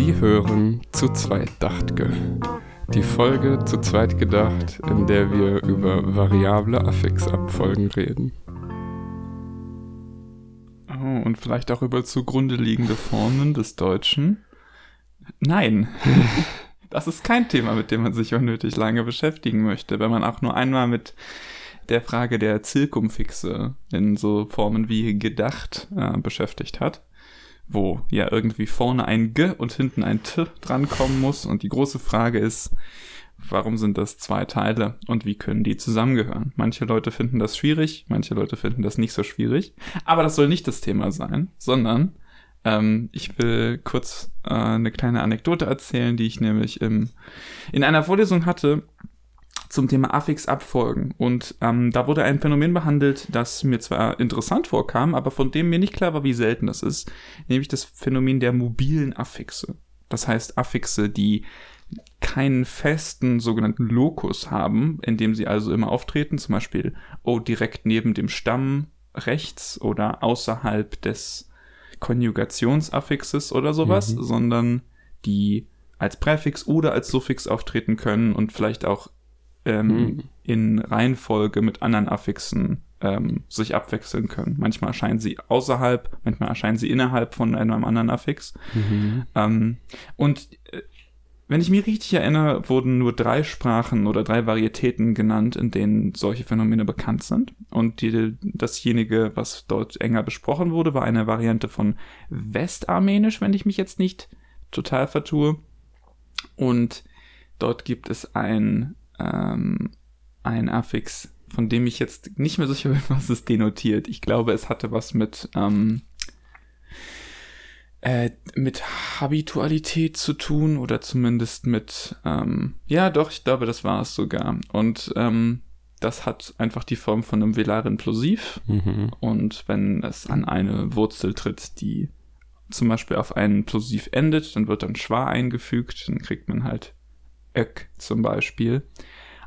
Sie hören zu zweit dachtge. Die Folge zu zweit gedacht, in der wir über variable Affixabfolgen reden. Oh, und vielleicht auch über zugrunde liegende Formen des Deutschen. Nein, das ist kein Thema, mit dem man sich unnötig lange beschäftigen möchte, wenn man auch nur einmal mit der Frage der Zirkumfixe in so Formen wie gedacht äh, beschäftigt hat, wo ja irgendwie vorne ein G und hinten ein T drankommen muss. Und die große Frage ist, warum sind das zwei Teile und wie können die zusammengehören? Manche Leute finden das schwierig, manche Leute finden das nicht so schwierig. Aber das soll nicht das Thema sein, sondern ähm, ich will kurz äh, eine kleine Anekdote erzählen, die ich nämlich im, in einer Vorlesung hatte zum Thema Affix-Abfolgen. Und ähm, da wurde ein Phänomen behandelt, das mir zwar interessant vorkam, aber von dem mir nicht klar war, wie selten das ist, nämlich das Phänomen der mobilen Affixe. Das heißt Affixe, die keinen festen sogenannten Lokus haben, in dem sie also immer auftreten, zum Beispiel oh, direkt neben dem Stamm rechts oder außerhalb des Konjugationsaffixes oder sowas, mhm. sondern die als Präfix oder als Suffix auftreten können und vielleicht auch ähm, mhm. in Reihenfolge mit anderen Affixen ähm, sich abwechseln können. Manchmal erscheinen sie außerhalb, manchmal erscheinen sie innerhalb von einem anderen Affix. Mhm. Ähm, und äh, wenn ich mich richtig erinnere, wurden nur drei Sprachen oder drei Varietäten genannt, in denen solche Phänomene bekannt sind. Und die, dasjenige, was dort enger besprochen wurde, war eine Variante von Westarmenisch, wenn ich mich jetzt nicht total vertue. Und dort gibt es ein ähm, ein Affix, von dem ich jetzt nicht mehr sicher bin, was es denotiert. Ich glaube, es hatte was mit, ähm, äh, mit Habitualität zu tun oder zumindest mit, ähm, ja doch, ich glaube, das war es sogar. Und ähm, das hat einfach die Form von einem velaren Plosiv. Mhm. Und wenn es an eine Wurzel tritt, die zum Beispiel auf einen Plosiv endet, dann wird dann schwa eingefügt, dann kriegt man halt Ök zum Beispiel.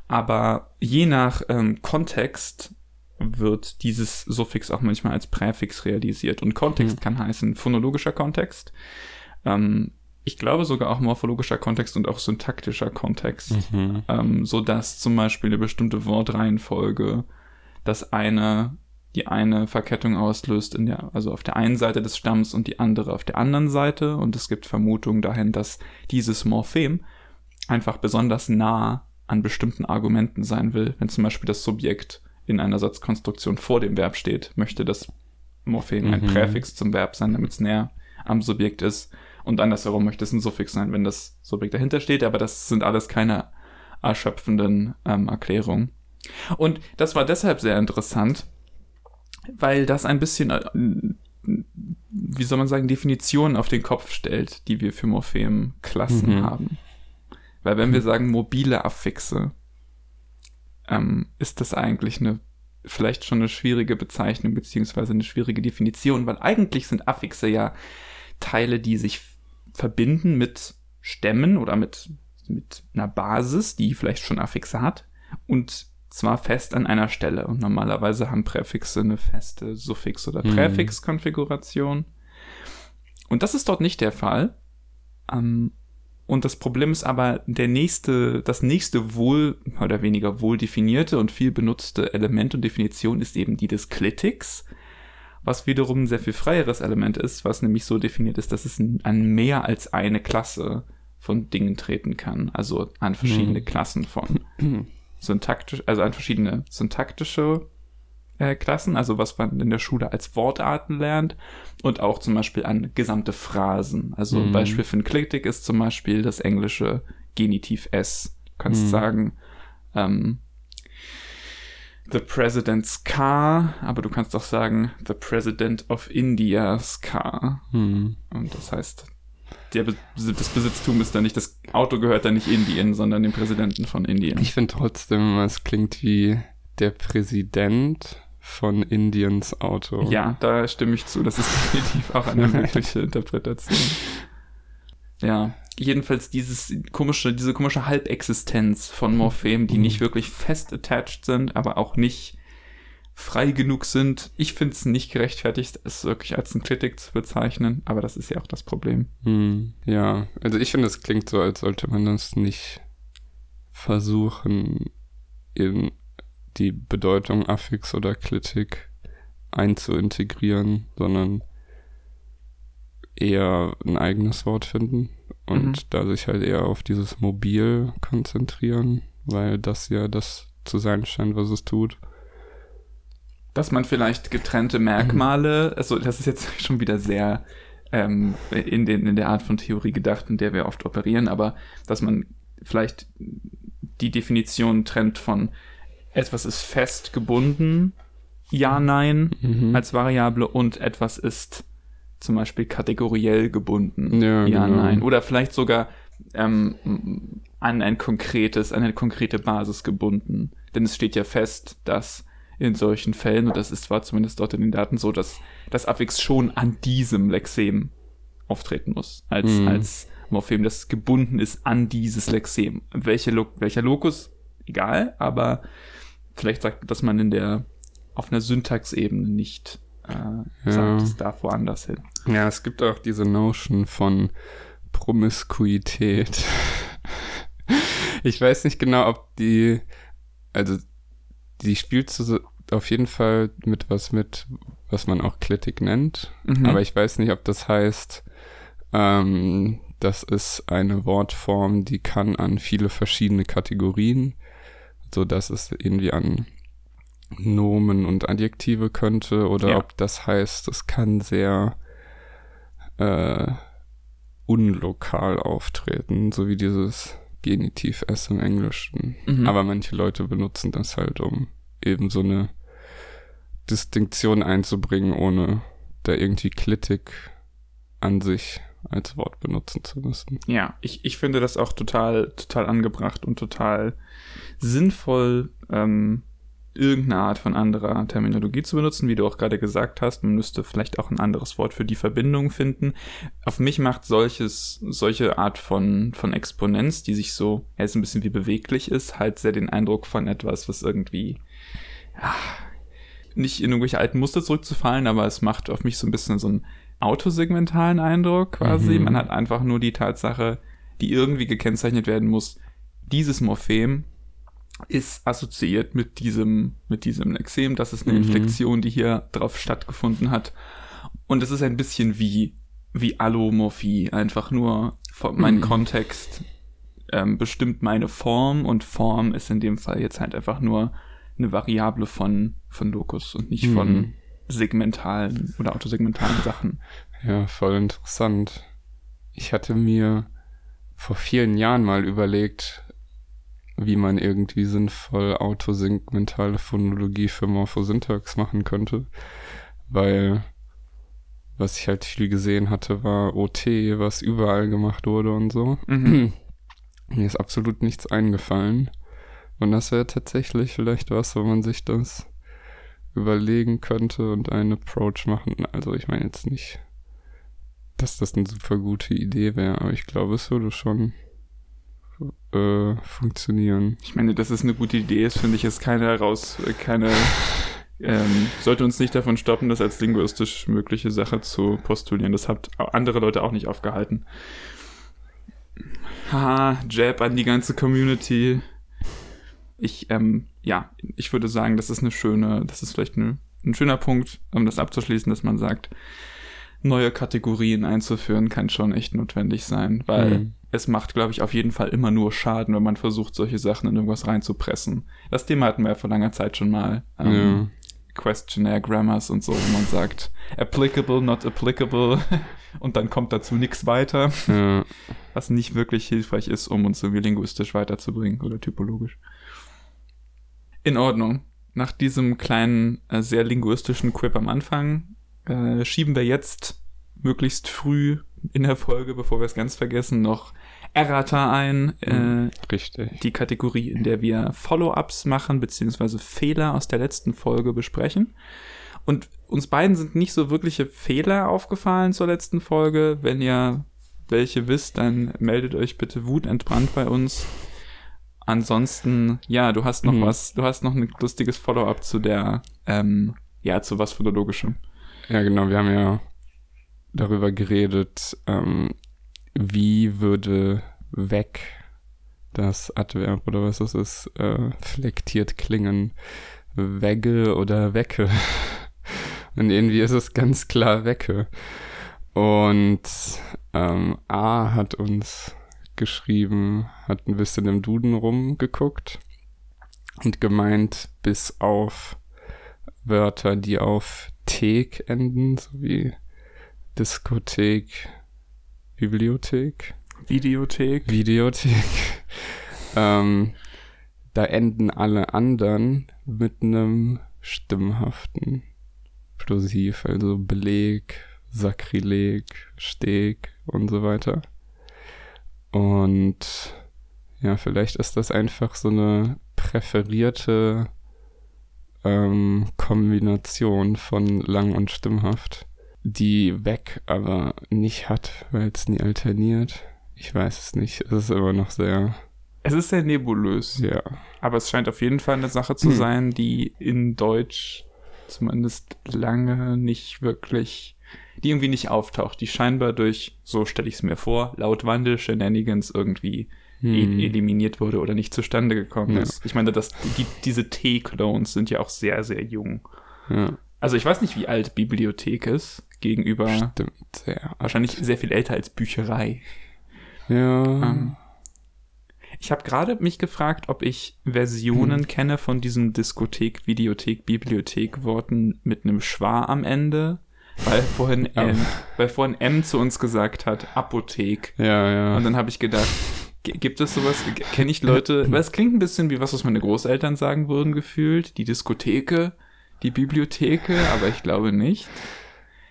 Aber je nach ähm, Kontext wird dieses Suffix auch manchmal als Präfix realisiert. Und Kontext mhm. kann heißen phonologischer Kontext. Ähm, ich glaube sogar auch morphologischer Kontext und auch syntaktischer Kontext. Mhm. Ähm, so dass zum Beispiel eine bestimmte Wortreihenfolge das eine, die eine Verkettung auslöst in der, also auf der einen Seite des Stamms und die andere auf der anderen Seite. Und es gibt Vermutungen dahin, dass dieses Morphem einfach besonders nah an bestimmten Argumenten sein will. Wenn zum Beispiel das Subjekt in einer Satzkonstruktion vor dem Verb steht, möchte das Morphem mhm. ein Präfix zum Verb sein, damit es näher am Subjekt ist. Und andersherum möchte es ein Suffix sein, wenn das Subjekt dahinter steht. Aber das sind alles keine erschöpfenden ähm, Erklärungen. Und das war deshalb sehr interessant, weil das ein bisschen, äh, wie soll man sagen, Definitionen auf den Kopf stellt, die wir für Morphem-Klassen mhm. haben. Weil wenn wir hm. sagen mobile Affixe, ähm, ist das eigentlich eine vielleicht schon eine schwierige Bezeichnung beziehungsweise eine schwierige Definition, weil eigentlich sind Affixe ja Teile, die sich verbinden mit Stämmen oder mit, mit einer Basis, die vielleicht schon Affixe hat und zwar fest an einer Stelle. Und normalerweise haben Präfixe eine feste Suffix- oder hm. Präfixkonfiguration. Und das ist dort nicht der Fall. Ähm, und das Problem ist aber, der nächste, das nächste wohl, oder weniger wohl definierte und viel benutzte Element und Definition ist eben die des Clitics, was wiederum ein sehr viel freieres Element ist, was nämlich so definiert ist, dass es an mehr als eine Klasse von Dingen treten kann, also an verschiedene hm. Klassen von syntaktisch, also an verschiedene syntaktische äh, Klassen, also was man in der Schule als Wortarten lernt und auch zum Beispiel an gesamte Phrasen. Also mhm. ein Beispiel für ein Kliktik ist zum Beispiel das englische Genitiv S. Du kannst mhm. sagen, ähm, The President's Car, aber du kannst auch sagen The President of India's Car. Mhm. Und das heißt, der das Besitztum ist dann nicht, das Auto gehört dann nicht Indien, sondern dem Präsidenten von Indien. Ich finde trotzdem, es klingt wie der Präsident von Indiens Auto. Ja, da stimme ich zu. Das ist definitiv auch eine mögliche Interpretation. Ja, jedenfalls dieses komische, diese komische Halbexistenz von Morphemen, die mhm. nicht wirklich fest attached sind, aber auch nicht frei genug sind. Ich finde es nicht gerechtfertigt, es wirklich als ein Kritik zu bezeichnen, aber das ist ja auch das Problem. Hm, ja, also ich finde, es klingt so, als sollte man das nicht versuchen, in die Bedeutung Affix oder Kritik einzuintegrieren, sondern eher ein eigenes Wort finden und mhm. da sich halt eher auf dieses Mobil konzentrieren, weil das ja das zu sein scheint, was es tut dass man vielleicht getrennte Merkmale, also das ist jetzt schon wieder sehr ähm, in, den, in der Art von Theorie gedacht, in der wir oft operieren, aber dass man vielleicht die Definition trennt von etwas ist fest gebunden, ja, nein, mhm. als Variable und etwas ist zum Beispiel kategoriell gebunden, ja, ja genau. nein. Oder vielleicht sogar ähm, an ein konkretes, an eine konkrete Basis gebunden. Denn es steht ja fest, dass in solchen Fällen, und das ist zwar zumindest dort in den Daten so, dass das Affix schon an diesem Lexem auftreten muss, als, mhm. als Morphem, das gebunden ist an dieses Lexem. Welche Lo welcher Lokus, egal, aber vielleicht sagt, dass man in der, auf einer Syntaxebene nicht äh, sagt, es darf woanders hin. Ja, es gibt auch diese Notion von Promiskuität. ich weiß nicht genau, ob die, also die spielt so auf jeden Fall mit was mit, was man auch Klitik nennt. Mhm. Aber ich weiß nicht, ob das heißt, ähm, das ist eine Wortform, die kann an viele verschiedene Kategorien, so dass es irgendwie an Nomen und Adjektive könnte, oder ja. ob das heißt, es kann sehr äh, unlokal auftreten, so wie dieses Genitiv S im Englischen. Mhm. Aber manche Leute benutzen das halt, um eben so eine Distinktion einzubringen, ohne da irgendwie Klitik an sich als Wort benutzen zu müssen. Ja, ich, ich finde das auch total, total angebracht und total sinnvoll, ähm, irgendeine Art von anderer Terminologie zu benutzen, wie du auch gerade gesagt hast. Man müsste vielleicht auch ein anderes Wort für die Verbindung finden. Auf mich macht solches, solche Art von, von Exponenz, die sich so, ja, ist ein bisschen wie beweglich ist, halt sehr den Eindruck von etwas, was irgendwie, ja, nicht in irgendwelche alten Muster zurückzufallen, aber es macht auf mich so ein bisschen so einen autosegmentalen Eindruck quasi. Mhm. Man hat einfach nur die Tatsache, die irgendwie gekennzeichnet werden muss, dieses Morphem ist assoziiert mit diesem, mit diesem Lexem. Das ist eine mhm. Inflexion, die hier drauf stattgefunden hat. Und es ist ein bisschen wie, wie Allomorphie. Einfach nur mein mhm. Kontext ähm, bestimmt meine Form und Form ist in dem Fall jetzt halt einfach nur eine Variable von, von Locus und nicht mhm. Segmentalen oder autosegmentalen Sachen. Ja, voll interessant. Ich hatte mir vor vielen Jahren mal überlegt, wie man irgendwie sinnvoll autosegmentale Phonologie für Morphosyntax machen könnte. Weil was ich halt viel gesehen hatte, war OT, was überall gemacht wurde und so. Mhm. Mir ist absolut nichts eingefallen. Und das wäre tatsächlich vielleicht was, wo man sich das überlegen könnte und einen Approach machen. Also ich meine jetzt nicht, dass das eine super gute Idee wäre, aber ich glaube, es würde schon äh, funktionieren. Ich meine, dass es eine gute Idee ist, finde ich, ist keine heraus, keine, ähm, sollte uns nicht davon stoppen, das als linguistisch mögliche Sache zu postulieren. Das hat andere Leute auch nicht aufgehalten. Haha, Jab an die ganze Community. Ich, ähm, ja, ich würde sagen, das ist eine schöne, das ist vielleicht eine, ein schöner Punkt, um das abzuschließen, dass man sagt, neue Kategorien einzuführen kann schon echt notwendig sein, weil mhm es macht, glaube ich, auf jeden Fall immer nur Schaden, wenn man versucht, solche Sachen in irgendwas reinzupressen. Das Thema hatten wir ja vor langer Zeit schon mal. Ähm, ja. Questionnaire Grammars und so, wo man sagt, applicable, not applicable, und dann kommt dazu nichts weiter, ja. was nicht wirklich hilfreich ist, um uns irgendwie linguistisch weiterzubringen oder typologisch. In Ordnung. Nach diesem kleinen, äh, sehr linguistischen Quip am Anfang äh, schieben wir jetzt möglichst früh in der Folge, bevor wir es ganz vergessen, noch Errata ein. Mhm, äh, richtig. Die Kategorie, in der wir Follow-ups machen, beziehungsweise Fehler aus der letzten Folge besprechen. Und uns beiden sind nicht so wirkliche Fehler aufgefallen zur letzten Folge. Wenn ihr welche wisst, dann meldet euch bitte wutentbrannt bei uns. Ansonsten, ja, du hast noch mhm. was, du hast noch ein lustiges Follow-up zu der ähm, ja, zu was Philologischem. Ja, genau, wir haben ja darüber geredet, ähm, wie würde weg das Adverb oder was das ist, äh, flektiert klingen. Wegge oder Wecke. Und irgendwie ist es ganz klar Wecke. Und ähm, A hat uns geschrieben, hat ein bisschen im Duden rumgeguckt und gemeint, bis auf Wörter, die auf Thek enden, sowie Diskothek, Bibliothek. Videothek. Videothek. ähm, da enden alle anderen mit einem stimmhaften Plosiv, also Beleg, Sakrileg, Steg und so weiter. Und ja, vielleicht ist das einfach so eine präferierte ähm, Kombination von lang und stimmhaft, die weg aber nicht hat, weil es nie alterniert. Ich weiß es nicht. Es ist immer noch sehr. Es ist sehr nebulös. Ja. Aber es scheint auf jeden Fall eine Sache zu hm. sein, die in Deutsch zumindest lange nicht wirklich, die irgendwie nicht auftaucht, die scheinbar durch, so stelle ich es mir vor, laut Wandel Shenanigans irgendwie hm. eliminiert wurde oder nicht zustande gekommen ja. ist. Ich meine, das, die, diese T-Clones sind ja auch sehr, sehr jung. Ja. Also ich weiß nicht, wie alt Bibliothek ist gegenüber. Stimmt, sehr. Wahrscheinlich sehr viel älter als Bücherei. Ja. Ähm, ich habe gerade mich gefragt, ob ich Versionen hm. kenne von diesen Diskothek, Videothek, Bibliothek-Worten mit einem Schwa am Ende. Weil vorhin. M, weil vorhin M zu uns gesagt hat, Apothek. Ja, ja. Und dann habe ich gedacht, gibt es sowas? Kenne ich Leute? Weil es klingt ein bisschen wie was, was meine Großeltern sagen würden, gefühlt. Die Diskotheke, die Bibliotheke, aber ich glaube nicht.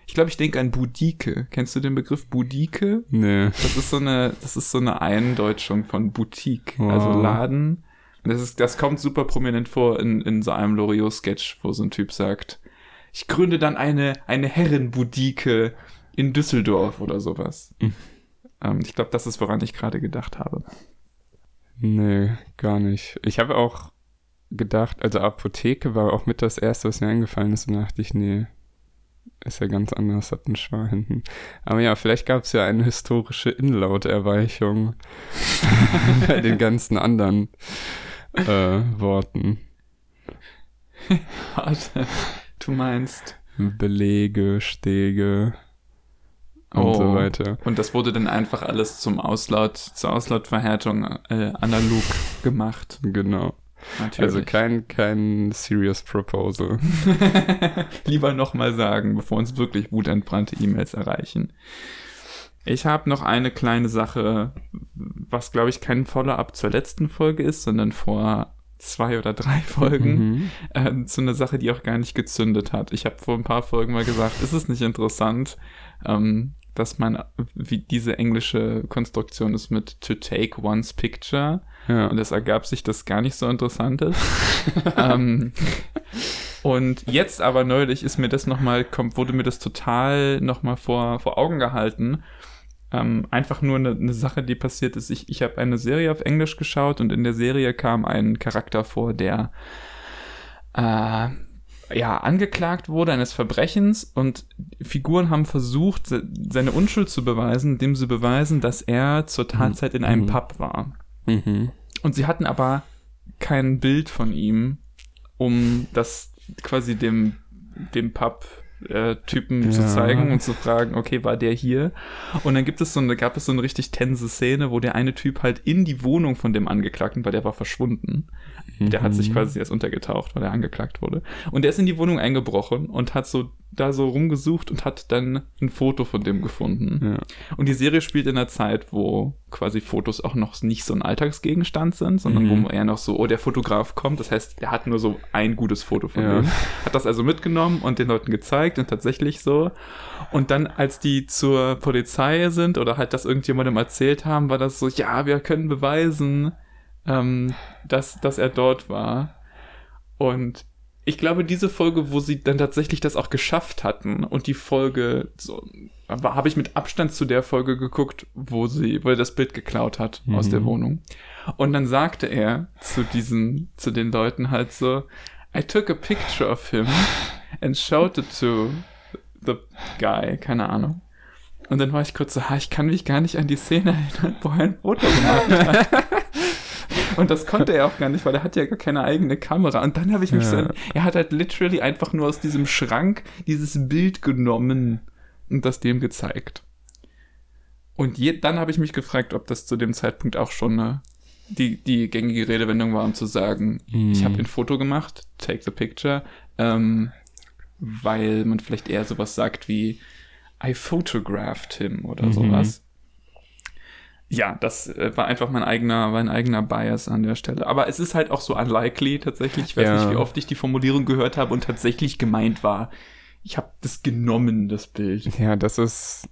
Ich glaube, ich denke an Budike. Kennst du den Begriff Budike? Nee. Das ist so eine, das ist so eine Eindeutschung von Boutique, wow. also Laden. Das ist, das kommt super prominent vor in, in so einem Loriot-Sketch, wo so ein Typ sagt, ich gründe dann eine, eine Herrenbudike in Düsseldorf oder sowas. Mhm. Ähm, ich glaube, das ist, woran ich gerade gedacht habe. Nee, gar nicht. Ich habe auch gedacht, also Apotheke war auch mit das erste, was mir eingefallen ist, und dachte ich, nee, ist ja ganz anders, hat einen Schwa hinten. Aber ja, vielleicht gab es ja eine historische Inlauterweichung bei den ganzen anderen äh, Worten. Warte, du meinst? Belege, Stege und oh, so weiter. Und das wurde dann einfach alles zum Auslaut, zur Auslautverhärtung äh, analog gemacht. Genau. Natürlich. Also kein, kein serious proposal. Lieber nochmal sagen, bevor uns wirklich wutentbrannte E-Mails erreichen. Ich habe noch eine kleine Sache, was glaube ich kein Follow-up zur letzten Folge ist, sondern vor zwei oder drei Folgen mhm. äh, zu einer Sache, die auch gar nicht gezündet hat. Ich habe vor ein paar Folgen mal gesagt, ist es nicht interessant, ähm, dass man, wie diese englische Konstruktion ist mit to take one's picture. Ja. Und es ergab sich, dass gar nicht so interessant ist. ähm, und jetzt aber neulich ist mir das nochmal, wurde mir das total nochmal vor, vor Augen gehalten. Ähm, einfach nur eine, eine, Sache, die passiert ist. Ich, ich habe eine Serie auf Englisch geschaut und in der Serie kam ein Charakter vor, der äh, ja, angeklagt wurde eines Verbrechens und Figuren haben versucht, seine Unschuld zu beweisen, indem sie beweisen, dass er zur Tatzeit in einem mhm. Pub war. Mhm. Und sie hatten aber kein Bild von ihm, um das quasi dem, dem Pub äh, Typen ja. zu zeigen und zu fragen, okay, war der hier? Und dann gibt es so eine, gab es so eine richtig tense Szene, wo der eine Typ halt in die Wohnung von dem Angeklagten, weil der war verschwunden. Mhm. Der hat sich mhm. quasi erst untergetaucht, weil er angeklagt wurde. Und der ist in die Wohnung eingebrochen und hat so da so rumgesucht und hat dann ein Foto von dem gefunden. Ja. Und die Serie spielt in einer Zeit, wo quasi Fotos auch noch nicht so ein Alltagsgegenstand sind, sondern mhm. wo er noch so, oh, der Fotograf kommt. Das heißt, der hat nur so ein gutes Foto von ja. dem. Hat das also mitgenommen und den Leuten gezeigt und tatsächlich so. Und dann, als die zur Polizei sind oder halt das irgendjemandem erzählt haben, war das so, ja, wir können beweisen, ähm, dass, dass er dort war. Und ich glaube, diese Folge, wo sie dann tatsächlich das auch geschafft hatten und die Folge, so, habe ich mit Abstand zu der Folge geguckt, wo sie, wo er das Bild geklaut hat mhm. aus der mhm. Wohnung. Und dann sagte er zu diesen, zu den Leuten halt so, I took a picture of him and showed it to the guy, keine Ahnung. Und dann war ich kurz so, ha, ich kann mich gar nicht an die Szene erinnern, wo er ein Foto gemacht hat. Und das konnte er auch gar nicht, weil er hat ja gar keine eigene Kamera. Und dann habe ich mich ja. so, er hat halt literally einfach nur aus diesem Schrank dieses Bild genommen und das dem gezeigt. Und je, dann habe ich mich gefragt, ob das zu dem Zeitpunkt auch schon eine, die, die gängige Redewendung war, um zu sagen, mm. ich habe ein Foto gemacht, take the picture, ähm, weil man vielleicht eher sowas sagt wie I photographed him oder mhm. sowas ja, das äh, war einfach mein eigener, mein eigener Bias an der Stelle. Aber es ist halt auch so unlikely tatsächlich. Ich weiß ja. nicht, wie oft ich die Formulierung gehört habe und tatsächlich gemeint war. Ich habe das genommen, das Bild. Ja, das ist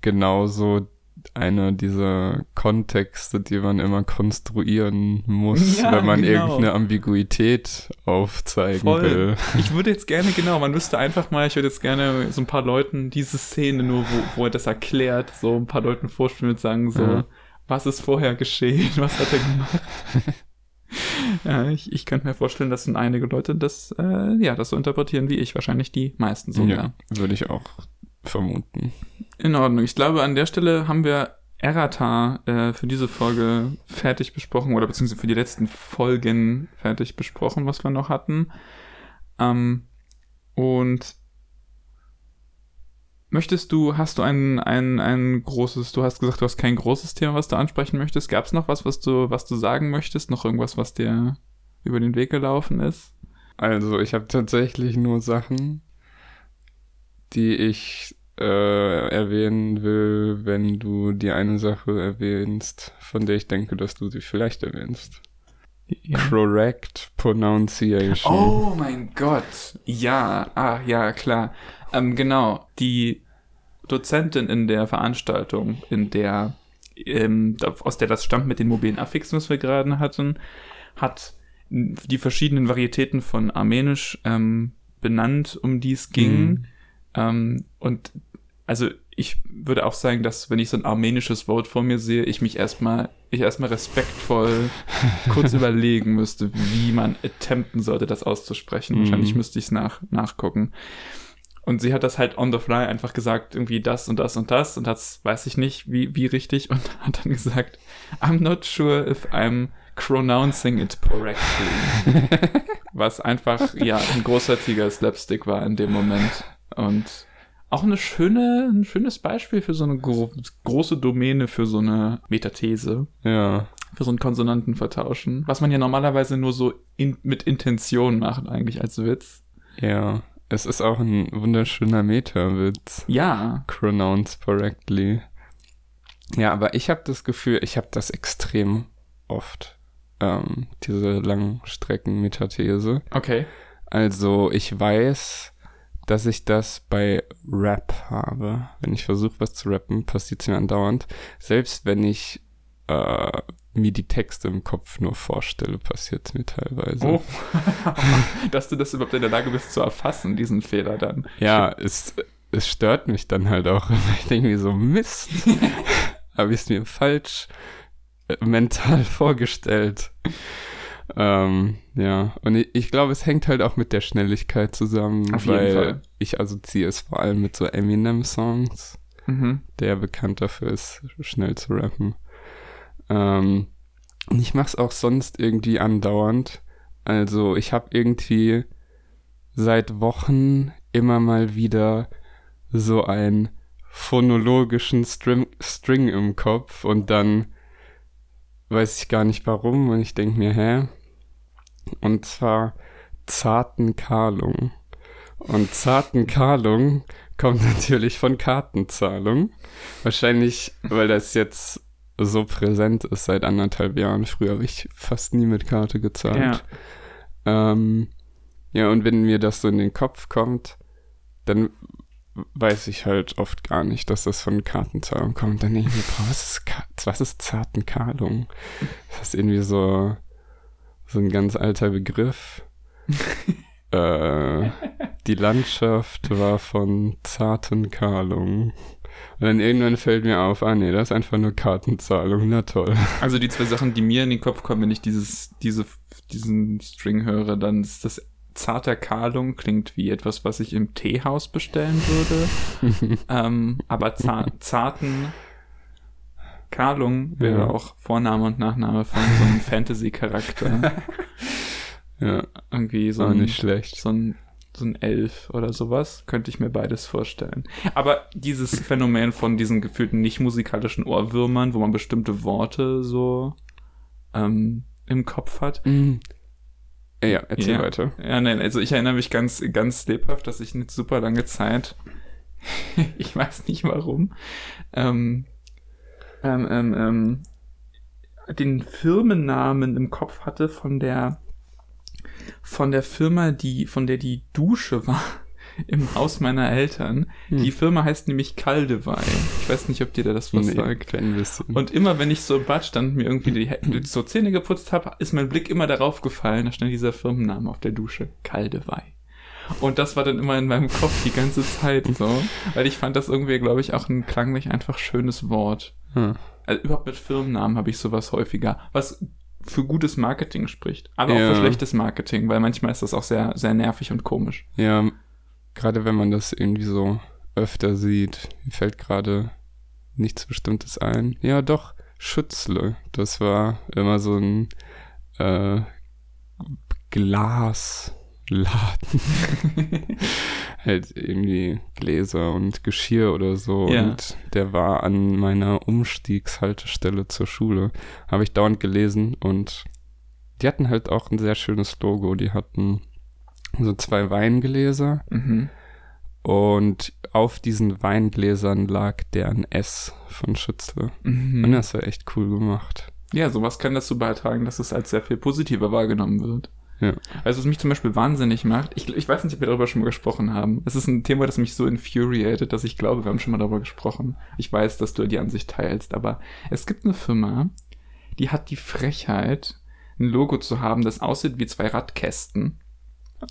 genauso einer dieser Kontexte, die man immer konstruieren muss, ja, wenn man genau. irgendeine Ambiguität aufzeigen Voll. will. Ich würde jetzt gerne, genau, man müsste einfach mal, ich würde jetzt gerne so ein paar Leuten diese Szene nur, wo, wo er das erklärt, so ein paar Leuten vorspielen und sagen so, ja. was ist vorher geschehen, was hat er gemacht? ja, ich, ich könnte mir vorstellen, dass einige Leute das, äh, ja, das so interpretieren wie ich, wahrscheinlich die meisten sogar. Ja, würde ich auch vermuten. In Ordnung. Ich glaube, an der Stelle haben wir Errata äh, für diese Folge fertig besprochen oder beziehungsweise für die letzten Folgen fertig besprochen, was wir noch hatten. Ähm, und möchtest du, hast du ein, ein, ein großes, du hast gesagt, du hast kein großes Thema, was du ansprechen möchtest. Gab es noch was, was du, was du sagen möchtest? Noch irgendwas, was dir über den Weg gelaufen ist? Also, ich habe tatsächlich nur Sachen, die ich äh, erwähnen will, wenn du die eine Sache erwähnst, von der ich denke, dass du sie vielleicht erwähnst. Ja. Correct Pronunciation. Oh mein Gott. Ja, ah, ja, klar. Ähm, genau. Die Dozentin in der Veranstaltung, in der, ähm, aus der das stammt mit den mobilen Affixen, was wir gerade hatten, hat die verschiedenen Varietäten von Armenisch ähm, benannt, um die es ging. Mhm. Ähm, und also ich würde auch sagen, dass wenn ich so ein armenisches Wort vor mir sehe, ich mich erstmal, ich erstmal respektvoll kurz überlegen müsste, wie man attempten sollte, das auszusprechen. Mhm. Wahrscheinlich müsste ich es nach, nachgucken. Und sie hat das halt on the fly einfach gesagt, irgendwie das und das und das und das weiß ich nicht, wie, wie richtig und hat dann gesagt, I'm not sure if I'm pronouncing it correctly. Was einfach, ja, ein großartiger Slapstick war in dem Moment. Und auch eine schöne, ein schönes Beispiel für so eine gro große Domäne, für so eine Metathese. Ja. Für so ein Konsonanten vertauschen. Was man ja normalerweise nur so in, mit Intention macht, eigentlich als Witz. Ja. Es ist auch ein wunderschöner Meta-Witz. Ja. Pronounce correctly. Ja, aber ich habe das Gefühl, ich habe das extrem oft. Ähm, diese Langstrecken-Metathese. Okay. Also ich weiß, dass ich das bei Rap habe. Wenn ich versuche, was zu rappen, passiert es mir andauernd. Selbst wenn ich äh, mir die Texte im Kopf nur vorstelle, passiert es mir teilweise. Oh. Dass du das überhaupt in der Lage bist zu erfassen, diesen Fehler dann. Ja, es, es stört mich dann halt auch. Ich denke mir so, Mist. Habe ich es mir falsch äh, mental vorgestellt. Ähm, ja, und ich, ich glaube, es hängt halt auch mit der Schnelligkeit zusammen, Auf weil ich assoziiere es vor allem mit so Eminem-Songs, mhm. der bekannt dafür ist, schnell zu rappen. Ähm, und ich mache es auch sonst irgendwie andauernd. Also ich habe irgendwie seit Wochen immer mal wieder so einen phonologischen String, String im Kopf und dann weiß ich gar nicht warum und ich denke mir, hä, und zwar zarten Karlung. Und zarten Karlung kommt natürlich von Kartenzahlung. Wahrscheinlich, weil das jetzt so präsent ist seit anderthalb Jahren. Früher habe ich fast nie mit Karte gezahlt. Ja. Ähm, ja, und wenn mir das so in den Kopf kommt, dann weiß ich halt oft gar nicht, dass das von Kartenzahlung kommt. Dann denke ich mir, boah, was ist, was ist Zartenkarlung? Das ist irgendwie so so ein ganz alter Begriff. äh, die Landschaft war von zarten Karlungen. Und dann irgendwann fällt mir auf, ah nee, das ist einfach nur Kartenzahlung, na toll. Also die zwei Sachen, die mir in den Kopf kommen, wenn ich dieses, diese, diesen String höre, dann ist das zarter Kalung klingt wie etwas, was ich im Teehaus bestellen würde. ähm, aber zarten Karlung wäre ja. auch Vorname und Nachname von so einem Fantasy-Charakter. ja. Irgendwie so ein, nicht schlecht. So ein, so ein Elf oder sowas. Könnte ich mir beides vorstellen. Aber dieses Phänomen von diesen gefühlten nicht musikalischen Ohrwürmern, wo man bestimmte Worte so ähm, im Kopf hat. Mhm. Ja, erzähl ja. weiter. Ja, nein, also ich erinnere mich ganz, ganz lebhaft, dass ich eine super lange Zeit, ich weiß nicht warum, ähm, ähm, ähm, ähm, den Firmennamen im Kopf hatte von der von der Firma, die von der die Dusche war im Haus meiner Eltern. Hm. Die Firma heißt nämlich Kaldewey. Ich weiß nicht, ob dir da das was nee, sagt. Und immer, wenn ich so im Bad stand und mir irgendwie die, so Zähne geputzt habe, ist mein Blick immer darauf gefallen. Da stand dieser Firmenname auf der Dusche. Kaldewey. Und das war dann immer in meinem Kopf die ganze Zeit so, weil ich fand das irgendwie, glaube ich, auch ein klanglich einfach schönes Wort. Hm. Also überhaupt mit Firmennamen habe ich sowas häufiger, was für gutes Marketing spricht, aber ja. auch für schlechtes Marketing, weil manchmal ist das auch sehr, sehr nervig und komisch. Ja, gerade wenn man das irgendwie so öfter sieht, fällt gerade nichts Bestimmtes ein. Ja, doch, Schützle, das war immer so ein äh, Glas Laden. halt irgendwie Gläser und Geschirr oder so. Ja. Und der war an meiner Umstiegshaltestelle zur Schule. Habe ich dauernd gelesen und die hatten halt auch ein sehr schönes Logo. Die hatten so zwei Weingläser. Mhm. Und auf diesen Weingläsern lag deren S von Schützle. Mhm. Und das war echt cool gemacht. Ja, sowas kann dazu beitragen, dass es als sehr viel positiver wahrgenommen wird. Ja. Also was mich zum Beispiel wahnsinnig macht, ich, ich weiß nicht, ob wir darüber schon mal gesprochen haben. Es ist ein Thema, das mich so infuriated, dass ich glaube, wir haben schon mal darüber gesprochen. Ich weiß, dass du die Ansicht teilst, aber es gibt eine Firma, die hat die Frechheit, ein Logo zu haben, das aussieht wie zwei Radkästen.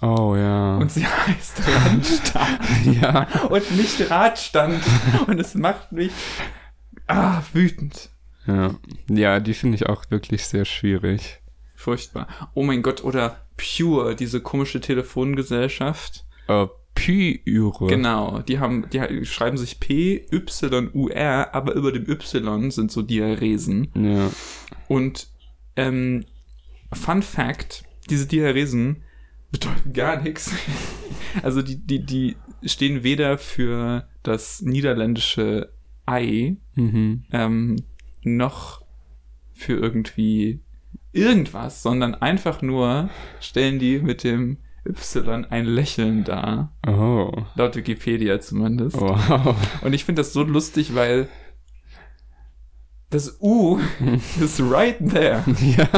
Oh ja. Und sie heißt Radstand. ja. Und nicht Radstand. Und es macht mich ah, wütend. Ja. Ja, die finde ich auch wirklich sehr schwierig. Furchtbar. Oh mein Gott, oder Pure, diese komische Telefongesellschaft. Äh, Pure. Genau, die haben, die schreiben sich P, Y, U, R, aber über dem Y sind so Diaresen. Ja. Und ähm, Fun Fact, diese Diaresen bedeuten gar nichts. Also die, die, die stehen weder für das niederländische Ei mhm. ähm, noch für irgendwie irgendwas, sondern einfach nur stellen die mit dem Y ein Lächeln dar. Oh. Laut Wikipedia zumindest. Wow. Und ich finde das so lustig, weil das U ist right there. Ja.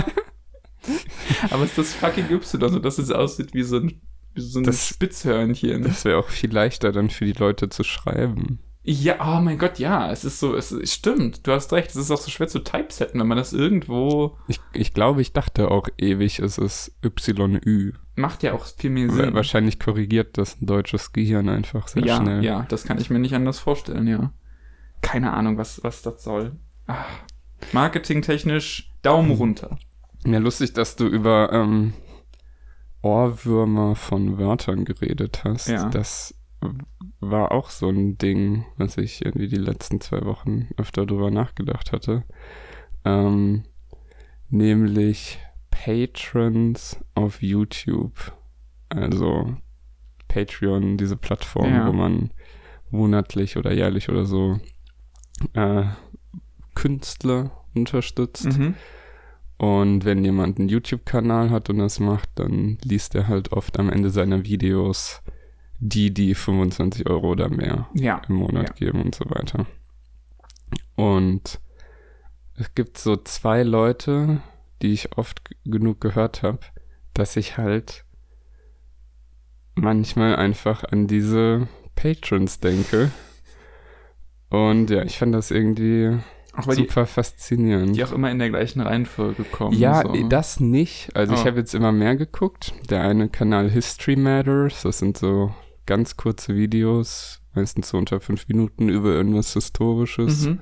Aber es ist das fucking Y, so dass es aussieht wie so ein, wie so ein das, Spitzhörnchen. Das wäre auch viel leichter dann für die Leute zu schreiben. Ja, oh mein Gott, ja, es ist so, es, stimmt, du hast recht, es ist auch so schwer zu typesetten, wenn man das irgendwo. Ich, ich glaube, ich dachte auch ewig, es ist YÜ. Macht ja auch viel mehr Sinn. Wahrscheinlich korrigiert das ein deutsches Gehirn einfach sehr ja, schnell. Ja, das kann ich mir nicht anders vorstellen, ja. Keine Ahnung, was, was das soll. Ach, marketingtechnisch Daumen hm. runter. Ja, lustig, dass du über ähm, Ohrwürmer von Wörtern geredet hast. Ja. Das war auch so ein Ding, was ich irgendwie die letzten zwei Wochen öfter drüber nachgedacht hatte. Ähm, nämlich Patrons auf YouTube. Also Patreon, diese Plattform, ja. wo man monatlich oder jährlich oder so äh, Künstler unterstützt. Mhm. Und wenn jemand einen YouTube-Kanal hat und das macht, dann liest er halt oft am Ende seiner Videos die, die 25 Euro oder mehr ja. im Monat ja. geben und so weiter. Und es gibt so zwei Leute, die ich oft genug gehört habe, dass ich halt manchmal einfach an diese Patrons denke. Und ja, ich fand das irgendwie super die, faszinierend. Die auch immer in der gleichen Reihenfolge kommen. Ja, so. das nicht. Also oh. ich habe jetzt immer mehr geguckt. Der eine Kanal History Matters, das sind so ganz kurze Videos, meistens so unter fünf Minuten über irgendwas Historisches. Mhm.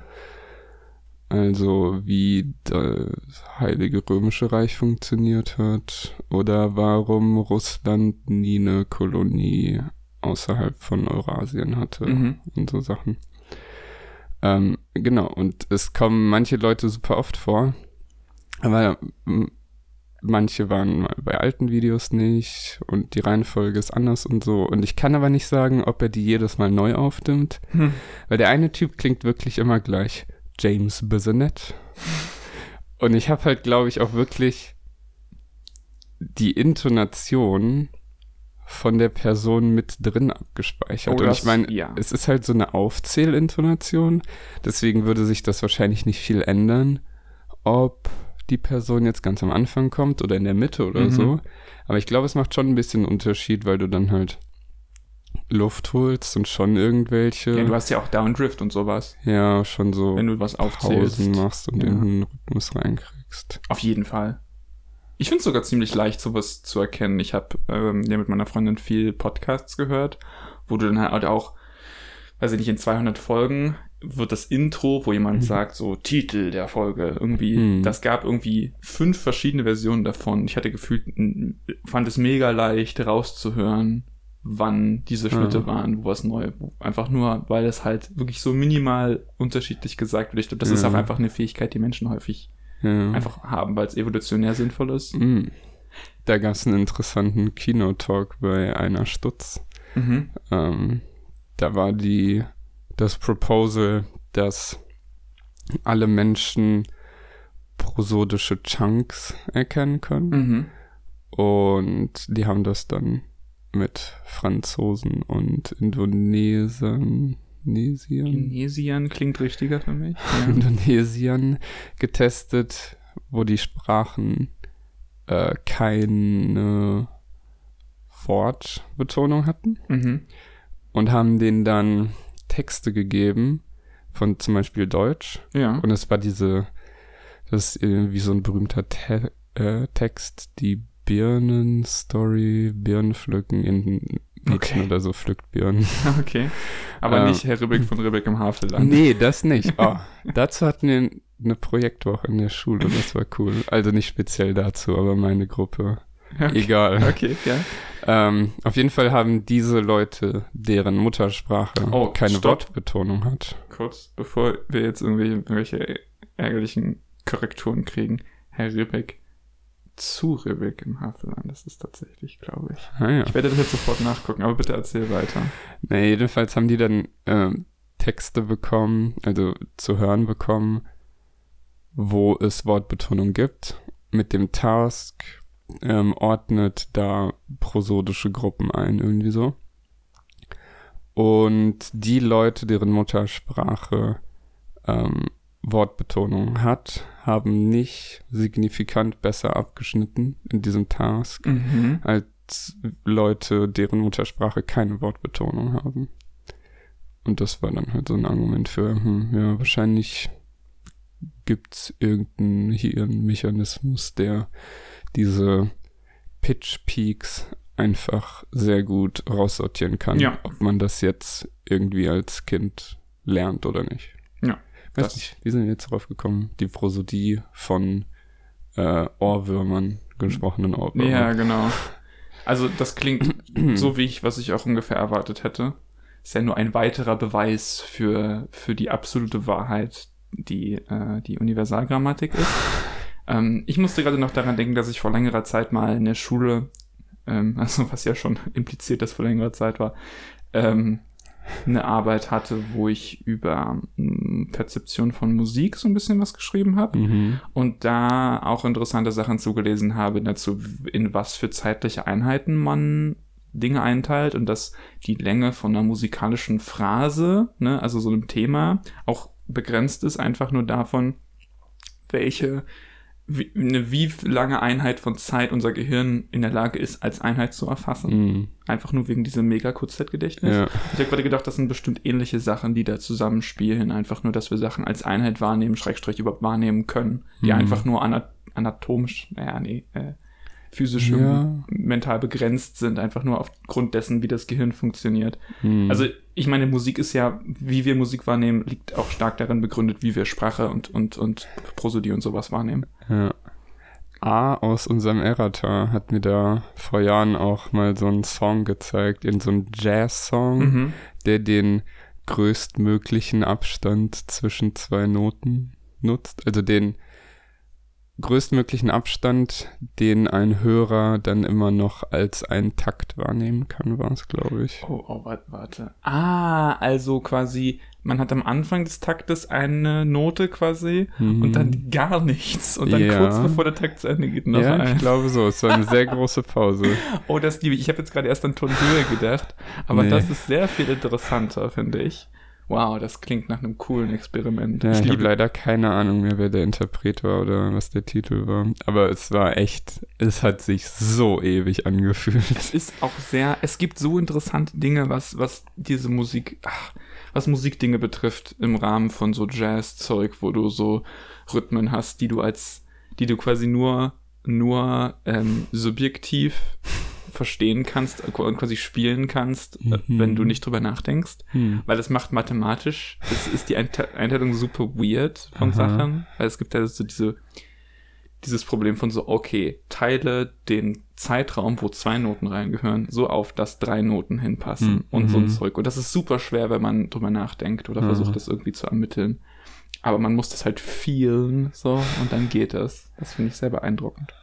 Also wie das Heilige Römische Reich funktioniert hat oder warum Russland nie eine Kolonie außerhalb von Eurasien hatte mhm. und so Sachen. Ähm, genau, und es kommen manche Leute super oft vor, aber manche waren bei alten Videos nicht und die Reihenfolge ist anders und so. Und ich kann aber nicht sagen, ob er die jedes Mal neu aufnimmt, hm. weil der eine Typ klingt wirklich immer gleich. James Bissonette. Und ich habe halt, glaube ich, auch wirklich die Intonation von der Person mit drin abgespeichert. Oh, und ich meine, ja. es ist halt so eine Aufzählintonation. Deswegen würde sich das wahrscheinlich nicht viel ändern, ob die Person jetzt ganz am Anfang kommt oder in der Mitte oder mhm. so. Aber ich glaube, es macht schon ein bisschen Unterschied, weil du dann halt Luft holst und schon irgendwelche. Ja, du hast ja auch Downdrift und sowas. Ja, schon so. Wenn du was aufzählst. Pausen machst und ja. in den Rhythmus reinkriegst. Auf jeden Fall. Ich finde es sogar ziemlich leicht, sowas zu erkennen. Ich habe ähm, ja mit meiner Freundin viel Podcasts gehört, wo du dann halt auch, weiß ich nicht, in 200 Folgen wird das Intro, wo jemand mhm. sagt, so Titel der Folge, irgendwie, mhm. das gab irgendwie fünf verschiedene Versionen davon. Ich hatte gefühlt, fand es mega leicht rauszuhören, wann diese Schnitte ja. waren, wo was neu, einfach nur, weil es halt wirklich so minimal unterschiedlich gesagt wird. Ich glaube, das ist auch einfach eine Fähigkeit, die Menschen häufig einfach haben, weil es evolutionär sinnvoll ist. Mhm. Da gab es einen interessanten Kino-Talk bei einer Stutz. Mhm. Ähm, da war die, das Proposal, dass alle Menschen prosodische Chunks erkennen können. Mhm. Und die haben das dann mit Franzosen und Indonesern. Indonesiern. Indonesiern klingt richtiger für mich. Ja. Indonesiern getestet, wo die Sprachen äh, keine Wortbetonung hatten mhm. und haben denen dann Texte gegeben von zum Beispiel Deutsch. Ja. Und es war diese, das ist irgendwie so ein berühmter Te äh, Text, die Birnen-Story, Birnen pflücken in Mädchen okay. oder so pflückt Birnen. Okay. Aber ähm, nicht Herr Ribbeck von Ribbeck im Havelland. Nee, das nicht. Oh, dazu hatten wir eine Projektwoche in der Schule, das war cool. Also nicht speziell dazu, aber meine Gruppe. Okay. Egal. Okay, ja. Ähm, auf jeden Fall haben diese Leute, deren Muttersprache oh, keine stopp. Wortbetonung hat. Kurz, bevor wir jetzt irgendwie irgendwelche ärgerlichen Korrekturen kriegen. Herr Ribbeck zu Ribbeck im Havelland. Das ist tatsächlich, glaube ich. Ah, ja. Ich werde das jetzt sofort nachgucken, aber bitte erzähl weiter. Na, jedenfalls haben die dann äh, Texte bekommen, also zu hören bekommen, wo es Wortbetonung gibt. Mit dem Task ähm, ordnet da prosodische Gruppen ein, irgendwie so. Und die Leute, deren Muttersprache ähm, Wortbetonung hat, haben nicht signifikant besser abgeschnitten in diesem Task mhm. als Leute, deren Muttersprache keine Wortbetonung haben. Und das war dann halt so ein Argument für, hm, ja, wahrscheinlich gibt's irgendeinen Hirnmechanismus, der diese Pitch Peaks einfach sehr gut raussortieren kann, ja. ob man das jetzt irgendwie als Kind lernt oder nicht. Ja. Weiß das. nicht, wie sind wir jetzt drauf gekommen? Die Prosodie von äh, Ohrwürmern, gesprochenen Ohrwürmern. Ja, genau. Also das klingt so, wie ich, was ich auch ungefähr erwartet hätte. Ist ja nur ein weiterer Beweis für, für die absolute Wahrheit, die äh, die Universalgrammatik ist. ähm, ich musste gerade noch daran denken, dass ich vor längerer Zeit mal in der Schule, ähm, also was ja schon impliziert, dass vor längerer Zeit war, ähm, eine Arbeit hatte, wo ich über hm, Perzeption von Musik so ein bisschen was geschrieben habe mhm. und da auch interessante Sachen zugelesen habe dazu, in was für zeitliche Einheiten man Dinge einteilt und dass die Länge von einer musikalischen Phrase, ne, also so einem Thema, auch begrenzt ist einfach nur davon, welche wie, eine wie lange Einheit von Zeit unser Gehirn in der Lage ist, als Einheit zu erfassen. Mm. Einfach nur wegen diesem mega Kurzzeitgedächtnis. Ja. Ich habe gerade gedacht, das sind bestimmt ähnliche Sachen, die da zusammenspielen. Einfach nur, dass wir Sachen als Einheit wahrnehmen, Schrägstrich überhaupt wahrnehmen können, die mm. einfach nur anat anatomisch, naja, nee, äh, physisch ja. mental begrenzt sind, einfach nur aufgrund dessen, wie das Gehirn funktioniert. Hm. Also ich meine, Musik ist ja, wie wir Musik wahrnehmen, liegt auch stark darin begründet, wie wir Sprache und, und, und Prosodie und sowas wahrnehmen. Ja. A aus unserem Errata hat mir da vor Jahren auch mal so einen Song gezeigt, in so einen Jazz-Song, mhm. der den größtmöglichen Abstand zwischen zwei Noten nutzt, also den größtmöglichen Abstand, den ein Hörer dann immer noch als einen Takt wahrnehmen kann, war es, glaube ich. Oh, oh, warte, warte. Ah, also quasi, man hat am Anfang des Taktes eine Note quasi mhm. und dann gar nichts. Und dann ja. kurz bevor der Takt zu Ende geht noch Ja, ein. ich glaube so. Es war eine sehr große Pause. oh, das liebe ich. Ich habe jetzt gerade erst an Tonhöhe gedacht. Aber nee. das ist sehr viel interessanter, finde ich. Wow, das klingt nach einem coolen Experiment. Ja, ich, habe leider keine Ahnung mehr, wer der Interpret war oder was der Titel war. Aber es war echt, es hat sich so ewig angefühlt. Es ist auch sehr, es gibt so interessante Dinge, was, was diese Musik, ach, was Musikdinge betrifft im Rahmen von so Jazz-Zeug, wo du so Rhythmen hast, die du als, die du quasi nur, nur ähm, subjektiv verstehen kannst und quasi spielen kannst, äh, mhm. wenn du nicht drüber nachdenkst. Mhm. Weil es macht mathematisch, es ist die Einteilung super weird von Aha. Sachen, weil es gibt ja so diese, dieses Problem von so, okay, teile den Zeitraum, wo zwei Noten reingehören, so auf, dass drei Noten hinpassen mhm. und so ein mhm. Zeug. Und das ist super schwer, wenn man drüber nachdenkt oder versucht, das irgendwie zu ermitteln. Aber man muss das halt fühlen, so, und dann geht es. Das finde ich sehr beeindruckend.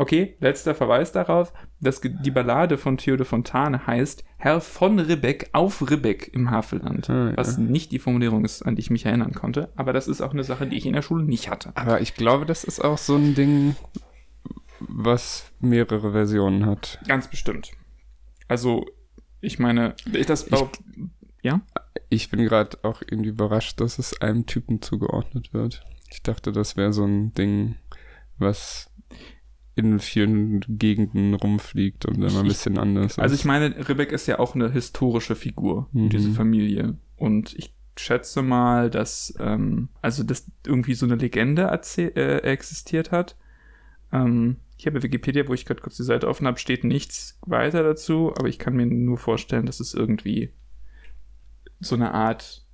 Okay, letzter Verweis darauf, dass die Ballade von Theo de Fontane heißt Herr von Ribbeck auf Ribbeck im Havelland. Ah, ja. Was nicht die Formulierung ist, an die ich mich erinnern konnte. Aber das ist auch eine Sache, die ich in der Schule nicht hatte. Aber ich glaube, das ist auch so ein Ding, was mehrere Versionen hat. Ganz bestimmt. Also, ich meine, ich das ich, ja? Ich bin gerade auch irgendwie überrascht, dass es einem Typen zugeordnet wird. Ich dachte, das wäre so ein Ding, was in vielen Gegenden rumfliegt und immer ein bisschen anders ist. Also ich meine, Rebecca ist ja auch eine historische Figur, mhm. diese Familie. Und ich schätze mal, dass, ähm, also dass irgendwie so eine Legende äh, existiert hat. Ähm, ich habe Wikipedia, wo ich gerade kurz die Seite offen habe, steht nichts weiter dazu, aber ich kann mir nur vorstellen, dass es irgendwie so eine Art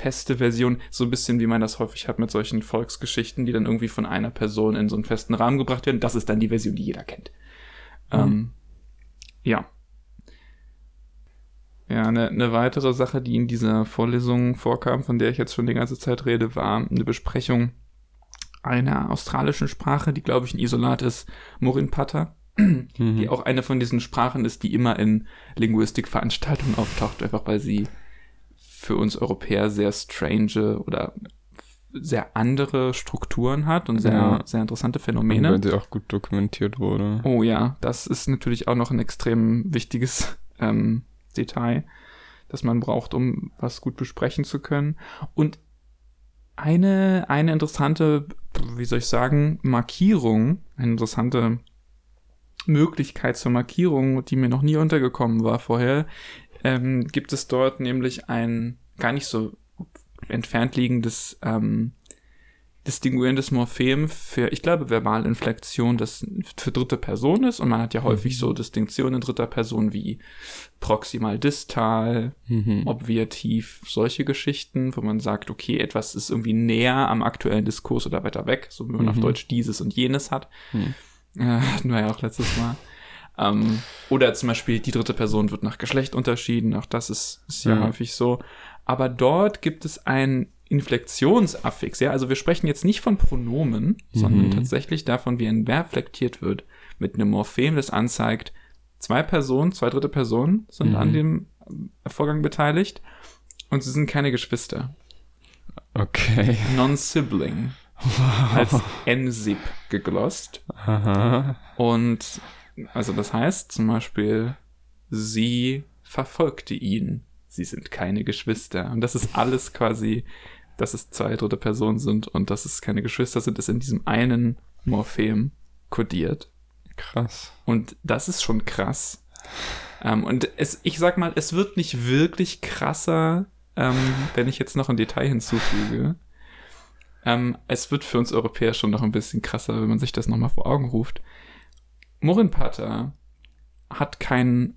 feste Version, so ein bisschen wie man das häufig hat mit solchen Volksgeschichten, die dann irgendwie von einer Person in so einen festen Rahmen gebracht werden. Das ist dann die Version, die jeder kennt. Mhm. Ähm, ja. Ja, eine, eine weitere Sache, die in dieser Vorlesung vorkam, von der ich jetzt schon die ganze Zeit rede, war eine Besprechung einer australischen Sprache, die glaube ich ein Isolat ist, Morin Pata, mhm. die auch eine von diesen Sprachen ist, die immer in Linguistikveranstaltungen auftaucht, einfach weil sie für uns Europäer sehr strange oder sehr andere Strukturen hat und sehr, ja. sehr interessante Phänomene. Und weil sie auch gut dokumentiert wurde. Oh ja, das ist natürlich auch noch ein extrem wichtiges ähm, Detail, das man braucht, um was gut besprechen zu können. Und eine, eine interessante, wie soll ich sagen, Markierung, eine interessante Möglichkeit zur Markierung, die mir noch nie untergekommen war vorher, ähm, gibt es dort nämlich ein gar nicht so entfernt liegendes ähm, distinguierendes Morphem für, ich glaube, Verbalinflexion, das für dritte Person ist. Und man hat ja häufig mhm. so Distinktionen in dritter Person wie proximal distal, mhm. obviativ, solche Geschichten, wo man sagt, okay, etwas ist irgendwie näher am aktuellen Diskurs oder weiter weg, so wie man mhm. auf Deutsch dieses und jenes hat. Mhm. Äh, hatten wir ja auch letztes Mal. Ähm, oder zum Beispiel die dritte Person wird nach Geschlecht unterschieden, auch das ist, ist ja, ja häufig so. Aber dort gibt es ein Inflektionsaffix, ja, also wir sprechen jetzt nicht von Pronomen, mhm. sondern tatsächlich davon, wie ein Verb flektiert wird mit einem Morphem, das anzeigt, zwei Personen, zwei dritte Personen sind mhm. an dem Vorgang beteiligt und sie sind keine Geschwister. Okay. Non-Sibling. Wow. Als N-Sib geglost. Aha. Und also das heißt zum Beispiel, sie verfolgte ihn. Sie sind keine Geschwister. Und das ist alles quasi, dass es zwei dritte Personen sind und dass es keine Geschwister sind, ist in diesem einen Morphem kodiert. Krass. Und das ist schon krass. Ähm, und es, ich sag mal, es wird nicht wirklich krasser, ähm, wenn ich jetzt noch ein Detail hinzufüge. Ähm, es wird für uns Europäer schon noch ein bisschen krasser, wenn man sich das nochmal vor Augen ruft Morinpata hat kein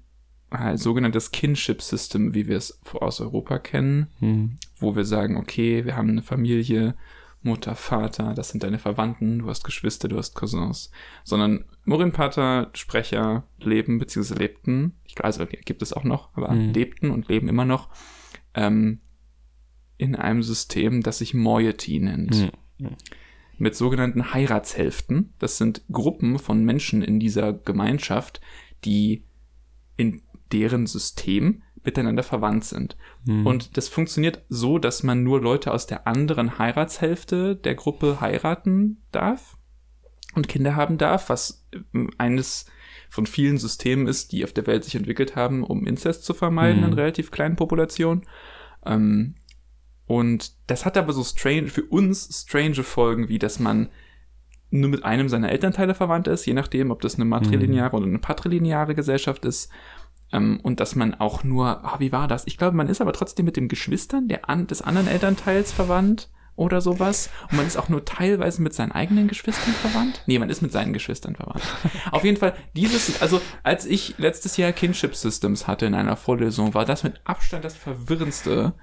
äh, sogenanntes Kinship-System, wie wir es aus Europa kennen, hm. wo wir sagen, okay, wir haben eine Familie, Mutter, Vater, das sind deine Verwandten, du hast Geschwister, du hast Cousins, sondern Morinpata-Sprecher leben bzw. lebten, ich, also gibt es auch noch, aber hm. lebten und leben immer noch ähm, in einem System, das sich Moiety nennt. Hm. Mit sogenannten Heiratshälften. Das sind Gruppen von Menschen in dieser Gemeinschaft, die in deren System miteinander verwandt sind. Mhm. Und das funktioniert so, dass man nur Leute aus der anderen Heiratshälfte der Gruppe heiraten darf und Kinder haben darf, was ähm, eines von vielen Systemen ist, die auf der Welt sich entwickelt haben, um Inzest zu vermeiden mhm. in relativ kleinen Populationen. Ähm, und das hat aber so strange, für uns strange Folgen, wie dass man nur mit einem seiner Elternteile verwandt ist, je nachdem, ob das eine matrilineare mhm. oder eine patrilineare Gesellschaft ist. Ähm, und dass man auch nur, oh, wie war das? Ich glaube, man ist aber trotzdem mit den Geschwistern der an, des anderen Elternteils verwandt oder sowas. Und man ist auch nur teilweise mit seinen eigenen Geschwistern verwandt. Nee, man ist mit seinen Geschwistern verwandt. Auf jeden Fall, dieses, also als ich letztes Jahr Kinship Systems hatte in einer Vorlesung, war das mit Abstand das verwirrendste,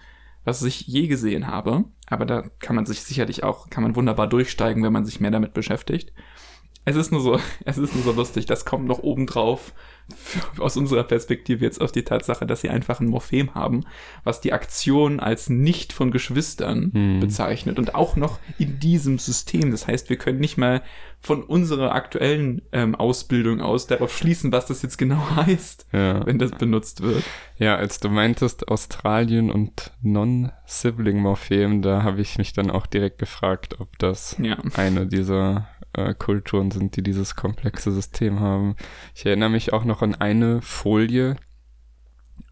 was ich je gesehen habe. Aber da kann man sich sicherlich auch, kann man wunderbar durchsteigen, wenn man sich mehr damit beschäftigt. Es ist nur so, es ist nur so lustig, das kommt noch oben drauf aus unserer Perspektive jetzt auf die Tatsache, dass sie einfach ein Morphem haben, was die Aktion als nicht von Geschwistern hm. bezeichnet und auch noch in diesem System. Das heißt, wir können nicht mal von unserer aktuellen ähm, Ausbildung aus darauf schließen, was das jetzt genau heißt, ja. wenn das benutzt wird. Ja, als du meintest Australien und Non-Sibling-Morphem, da habe ich mich dann auch direkt gefragt, ob das ja. eine dieser äh, Kulturen sind, die dieses komplexe System haben. Ich erinnere mich auch noch an eine Folie,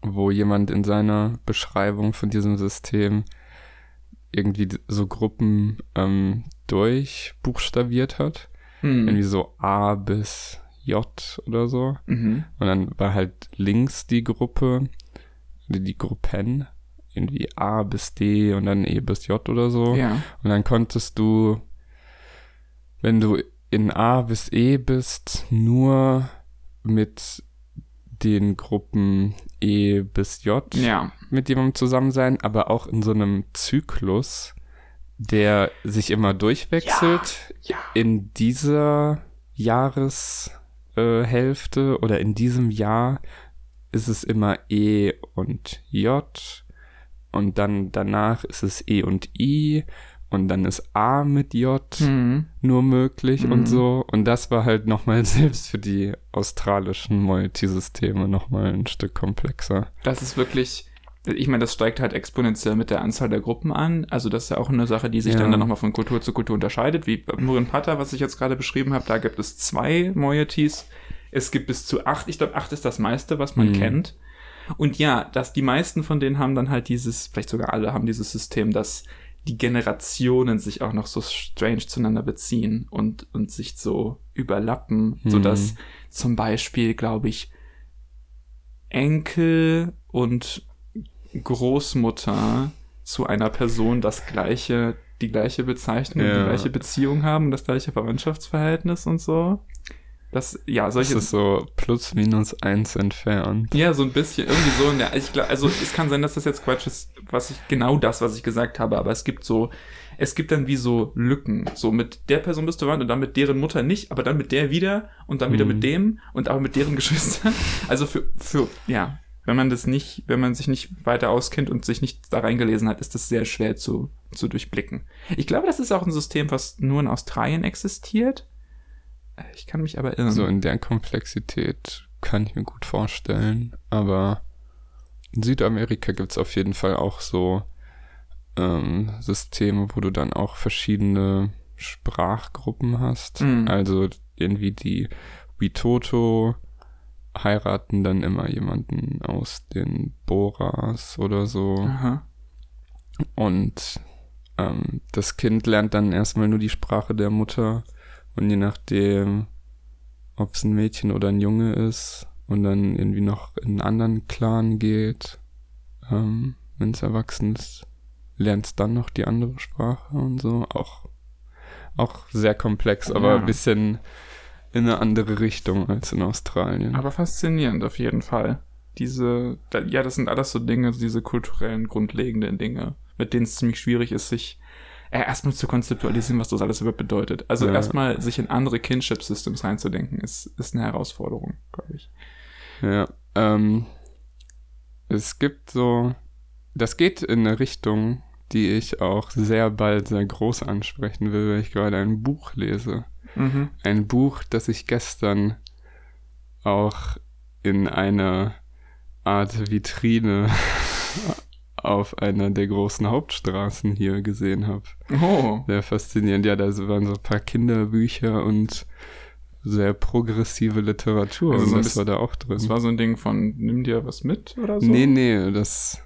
wo jemand in seiner Beschreibung von diesem System irgendwie so Gruppen ähm, durchbuchstabiert hat. Hm. Irgendwie so A bis J oder so. Mhm. Und dann war halt links die Gruppe, die, die Gruppen, irgendwie A bis D und dann E bis J oder so. Ja. Und dann konntest du wenn du in A bis E bist, nur mit den Gruppen E bis J ja. mit jemandem zusammen sein, aber auch in so einem Zyklus, der sich immer durchwechselt ja, ja. in dieser Jahreshälfte äh, oder in diesem Jahr ist es immer E und J und dann danach ist es E und I und dann ist A mit J mhm. nur möglich mhm. und so. Und das war halt nochmal selbst für die australischen Multisysteme nochmal ein Stück komplexer. Das ist wirklich, ich meine, das steigt halt exponentiell mit der Anzahl der Gruppen an. Also das ist ja auch eine Sache, die sich ja. dann, dann nochmal von Kultur zu Kultur unterscheidet. Wie Murin Pata, was ich jetzt gerade beschrieben habe, da gibt es zwei Moieties. Es gibt bis zu acht. Ich glaube, acht ist das meiste, was man mhm. kennt. Und ja, dass die meisten von denen haben dann halt dieses, vielleicht sogar alle haben dieses System, dass die Generationen sich auch noch so strange zueinander beziehen und, und sich so überlappen, mhm. sodass zum Beispiel, glaube ich, Enkel und Großmutter zu einer Person das gleiche, die gleiche Bezeichnung, ja. die gleiche Beziehung haben, das gleiche Verwandtschaftsverhältnis und so. Das, ja, solche. Das ist so plus minus eins entfernt. Ja, so ein bisschen, irgendwie so. Ja, ich glaub, also es kann sein, dass das jetzt Quatsch ist, was ich, genau das, was ich gesagt habe, aber es gibt so, es gibt dann wie so Lücken. So mit der Person bist du verwandt und dann mit deren Mutter nicht, aber dann mit der wieder und dann wieder mhm. mit dem und aber mit deren Geschwistern. Also für, für, ja, wenn man das nicht, wenn man sich nicht weiter auskennt und sich nicht da reingelesen hat, ist das sehr schwer zu, zu durchblicken. Ich glaube, das ist auch ein System, was nur in Australien existiert. Ich kann mich aber irren. So in der Komplexität kann ich mir gut vorstellen. Aber in Südamerika gibt es auf jeden Fall auch so ähm, Systeme, wo du dann auch verschiedene Sprachgruppen hast. Mhm. Also irgendwie die Witoto heiraten dann immer jemanden aus den Boras oder so. Aha. Und ähm, das Kind lernt dann erstmal nur die Sprache der Mutter und je nachdem, ob es ein Mädchen oder ein Junge ist und dann irgendwie noch in einen anderen Clan geht, ähm, wenn es erwachsen ist, lernt es dann noch die andere Sprache und so. Auch, auch sehr komplex, aber ja. ein bisschen in eine andere Richtung als in Australien. Aber faszinierend auf jeden Fall. Diese, ja, das sind alles so Dinge, diese kulturellen, grundlegenden Dinge, mit denen es ziemlich schwierig ist, sich erstmal zu konzeptualisieren, was das alles überhaupt bedeutet. Also ja. erstmal sich in andere Kinship-Systems reinzudenken, ist, ist eine Herausforderung, glaube ich. Ja, ähm, es gibt so, das geht in eine Richtung, die ich auch sehr bald sehr groß ansprechen will, weil ich gerade ein Buch lese. Mhm. Ein Buch, das ich gestern auch in einer Art Vitrine auf einer der großen Hauptstraßen hier gesehen habe. Oh. Sehr faszinierend. Ja, da waren so ein paar Kinderbücher und sehr progressive Literatur. Also so das war da auch drin. Das war so ein Ding von, nimm dir was mit oder so? Nee, nee, das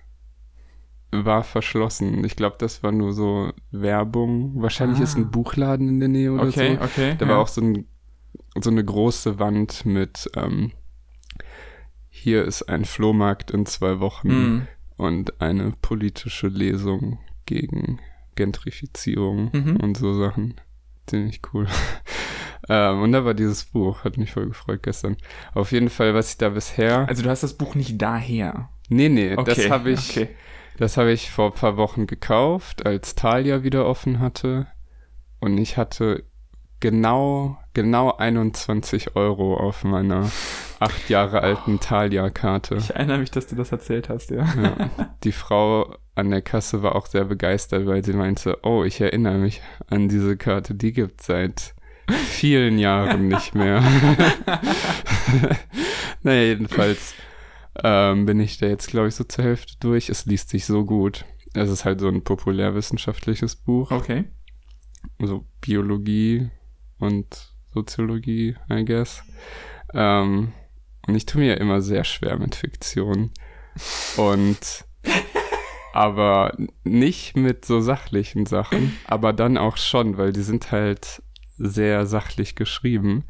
war verschlossen. Ich glaube, das war nur so Werbung. Wahrscheinlich ah. ist ein Buchladen in der Nähe oder okay, so. Okay, okay. Da ja. war auch so, ein, so eine große Wand mit ähm, hier ist ein Flohmarkt in zwei Wochen mm. Und eine politische Lesung gegen Gentrifizierung mhm. und so Sachen. Ziemlich cool. ähm, und da war dieses Buch, hat mich voll gefreut gestern. Auf jeden Fall, was ich da bisher. Also du hast das Buch nicht daher. Nee, nee, okay, das habe ich. Okay. Das habe ich vor ein paar Wochen gekauft, als Thalia wieder offen hatte. Und ich hatte genau, genau 21 Euro auf meiner acht Jahre alten Thalia-Karte. Ich erinnere mich, dass du das erzählt hast, ja. ja. Die Frau an der Kasse war auch sehr begeistert, weil sie meinte, oh, ich erinnere mich an diese Karte, die gibt es seit vielen Jahren nicht mehr. naja, jedenfalls ähm, bin ich da jetzt, glaube ich, so zur Hälfte durch. Es liest sich so gut. Es ist halt so ein populärwissenschaftliches Buch. Okay. So Biologie und Soziologie, I guess. Ähm, und ich tue mir ja immer sehr schwer mit Fiktion. Und aber nicht mit so sachlichen Sachen, aber dann auch schon, weil die sind halt sehr sachlich geschrieben.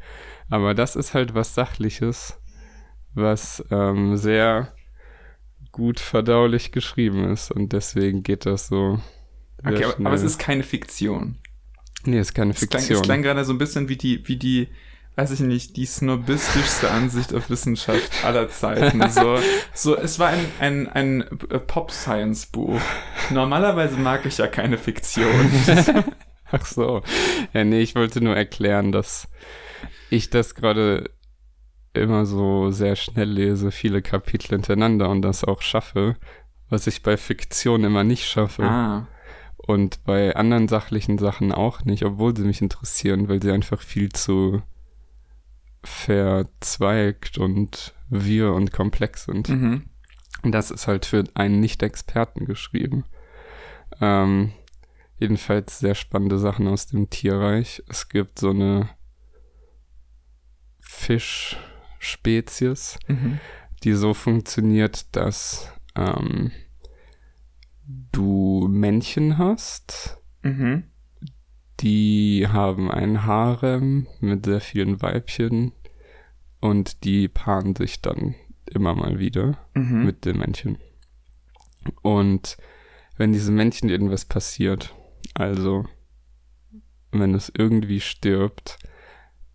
Aber das ist halt was Sachliches, was ähm, sehr gut verdaulich geschrieben ist und deswegen geht das so. Okay, aber, aber, es ist keine Fiktion. Nee, es ist keine Fiktion. Es klang, es klang gerade so ein bisschen wie die, wie die, weiß ich nicht, die snobistischste Ansicht auf Wissenschaft aller Zeiten. So, so es war ein, ein, ein Pop-Science-Buch. Normalerweise mag ich ja keine Fiktion. Ach so. Ja, nee, ich wollte nur erklären, dass ich das gerade immer so sehr schnell lese, viele Kapitel hintereinander und das auch schaffe, was ich bei Fiktion immer nicht schaffe. Ah. Und bei anderen sachlichen Sachen auch nicht, obwohl sie mich interessieren, weil sie einfach viel zu verzweigt und wir und komplex sind. Mhm. Und das ist halt für einen Nicht-Experten geschrieben. Ähm, jedenfalls sehr spannende Sachen aus dem Tierreich. Es gibt so eine Fisch- Spezies, mhm. die so funktioniert, dass ähm, du Männchen hast, mhm. Die haben ein Harem mit sehr vielen Weibchen und die paaren sich dann immer mal wieder mhm. mit den Männchen. Und wenn diesem Männchen irgendwas passiert, also wenn es irgendwie stirbt,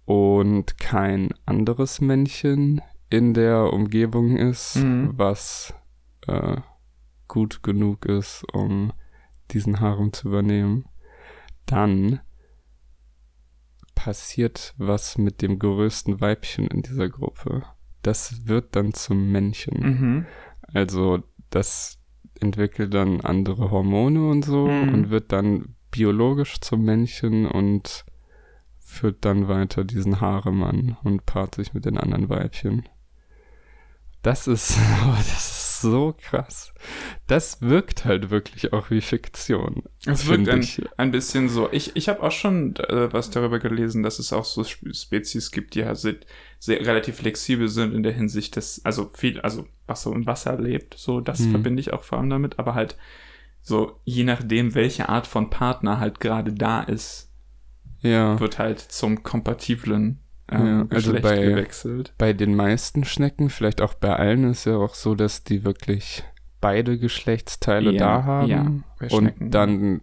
und kein anderes Männchen in der Umgebung ist, mhm. was äh, gut genug ist, um diesen Harem zu übernehmen, dann passiert was mit dem größten Weibchen in dieser Gruppe. Das wird dann zum Männchen. Mhm. Also das entwickelt dann andere Hormone und so mhm. und wird dann biologisch zum Männchen und führt dann weiter diesen Haaremann und paart sich mit den anderen Weibchen. Das ist, oh, das ist so krass. Das wirkt halt wirklich auch wie Fiktion. Es wirkt ein, ein, bisschen so. Ich, ich habe auch schon äh, was darüber gelesen, dass es auch so Spezies gibt, die halt sehr, sehr relativ flexibel sind in der Hinsicht des, also viel, also was so im Wasser lebt, so das hm. verbinde ich auch vor allem damit, aber halt so je nachdem, welche Art von Partner halt gerade da ist, ja. wird halt zum kompatiblen ähm, ja, also bei, gewechselt. Bei den meisten Schnecken, vielleicht auch bei allen, ist ja auch so, dass die wirklich beide Geschlechtsteile ja, da haben. Ja, und dann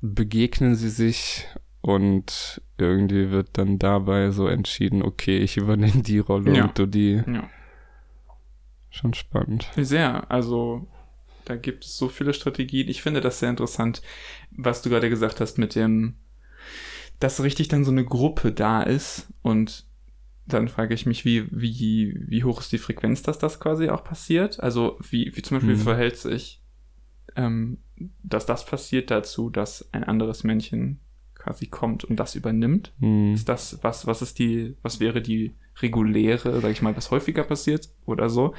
begegnen sie sich und irgendwie wird dann dabei so entschieden, okay, ich übernehme die Rolle ja. und du die. Ja. Schon spannend. Sehr, also da gibt es so viele Strategien. Ich finde das sehr interessant, was du gerade gesagt hast mit dem, dass richtig dann so eine Gruppe da ist und dann frage ich mich, wie, wie, wie hoch ist die Frequenz, dass das quasi auch passiert? Also wie, wie zum Beispiel mhm. verhält sich, ähm, dass das passiert dazu, dass ein anderes Männchen quasi kommt und das übernimmt? Mhm. Ist das, was, was ist die, was wäre die reguläre, sag ich mal, was häufiger passiert oder so?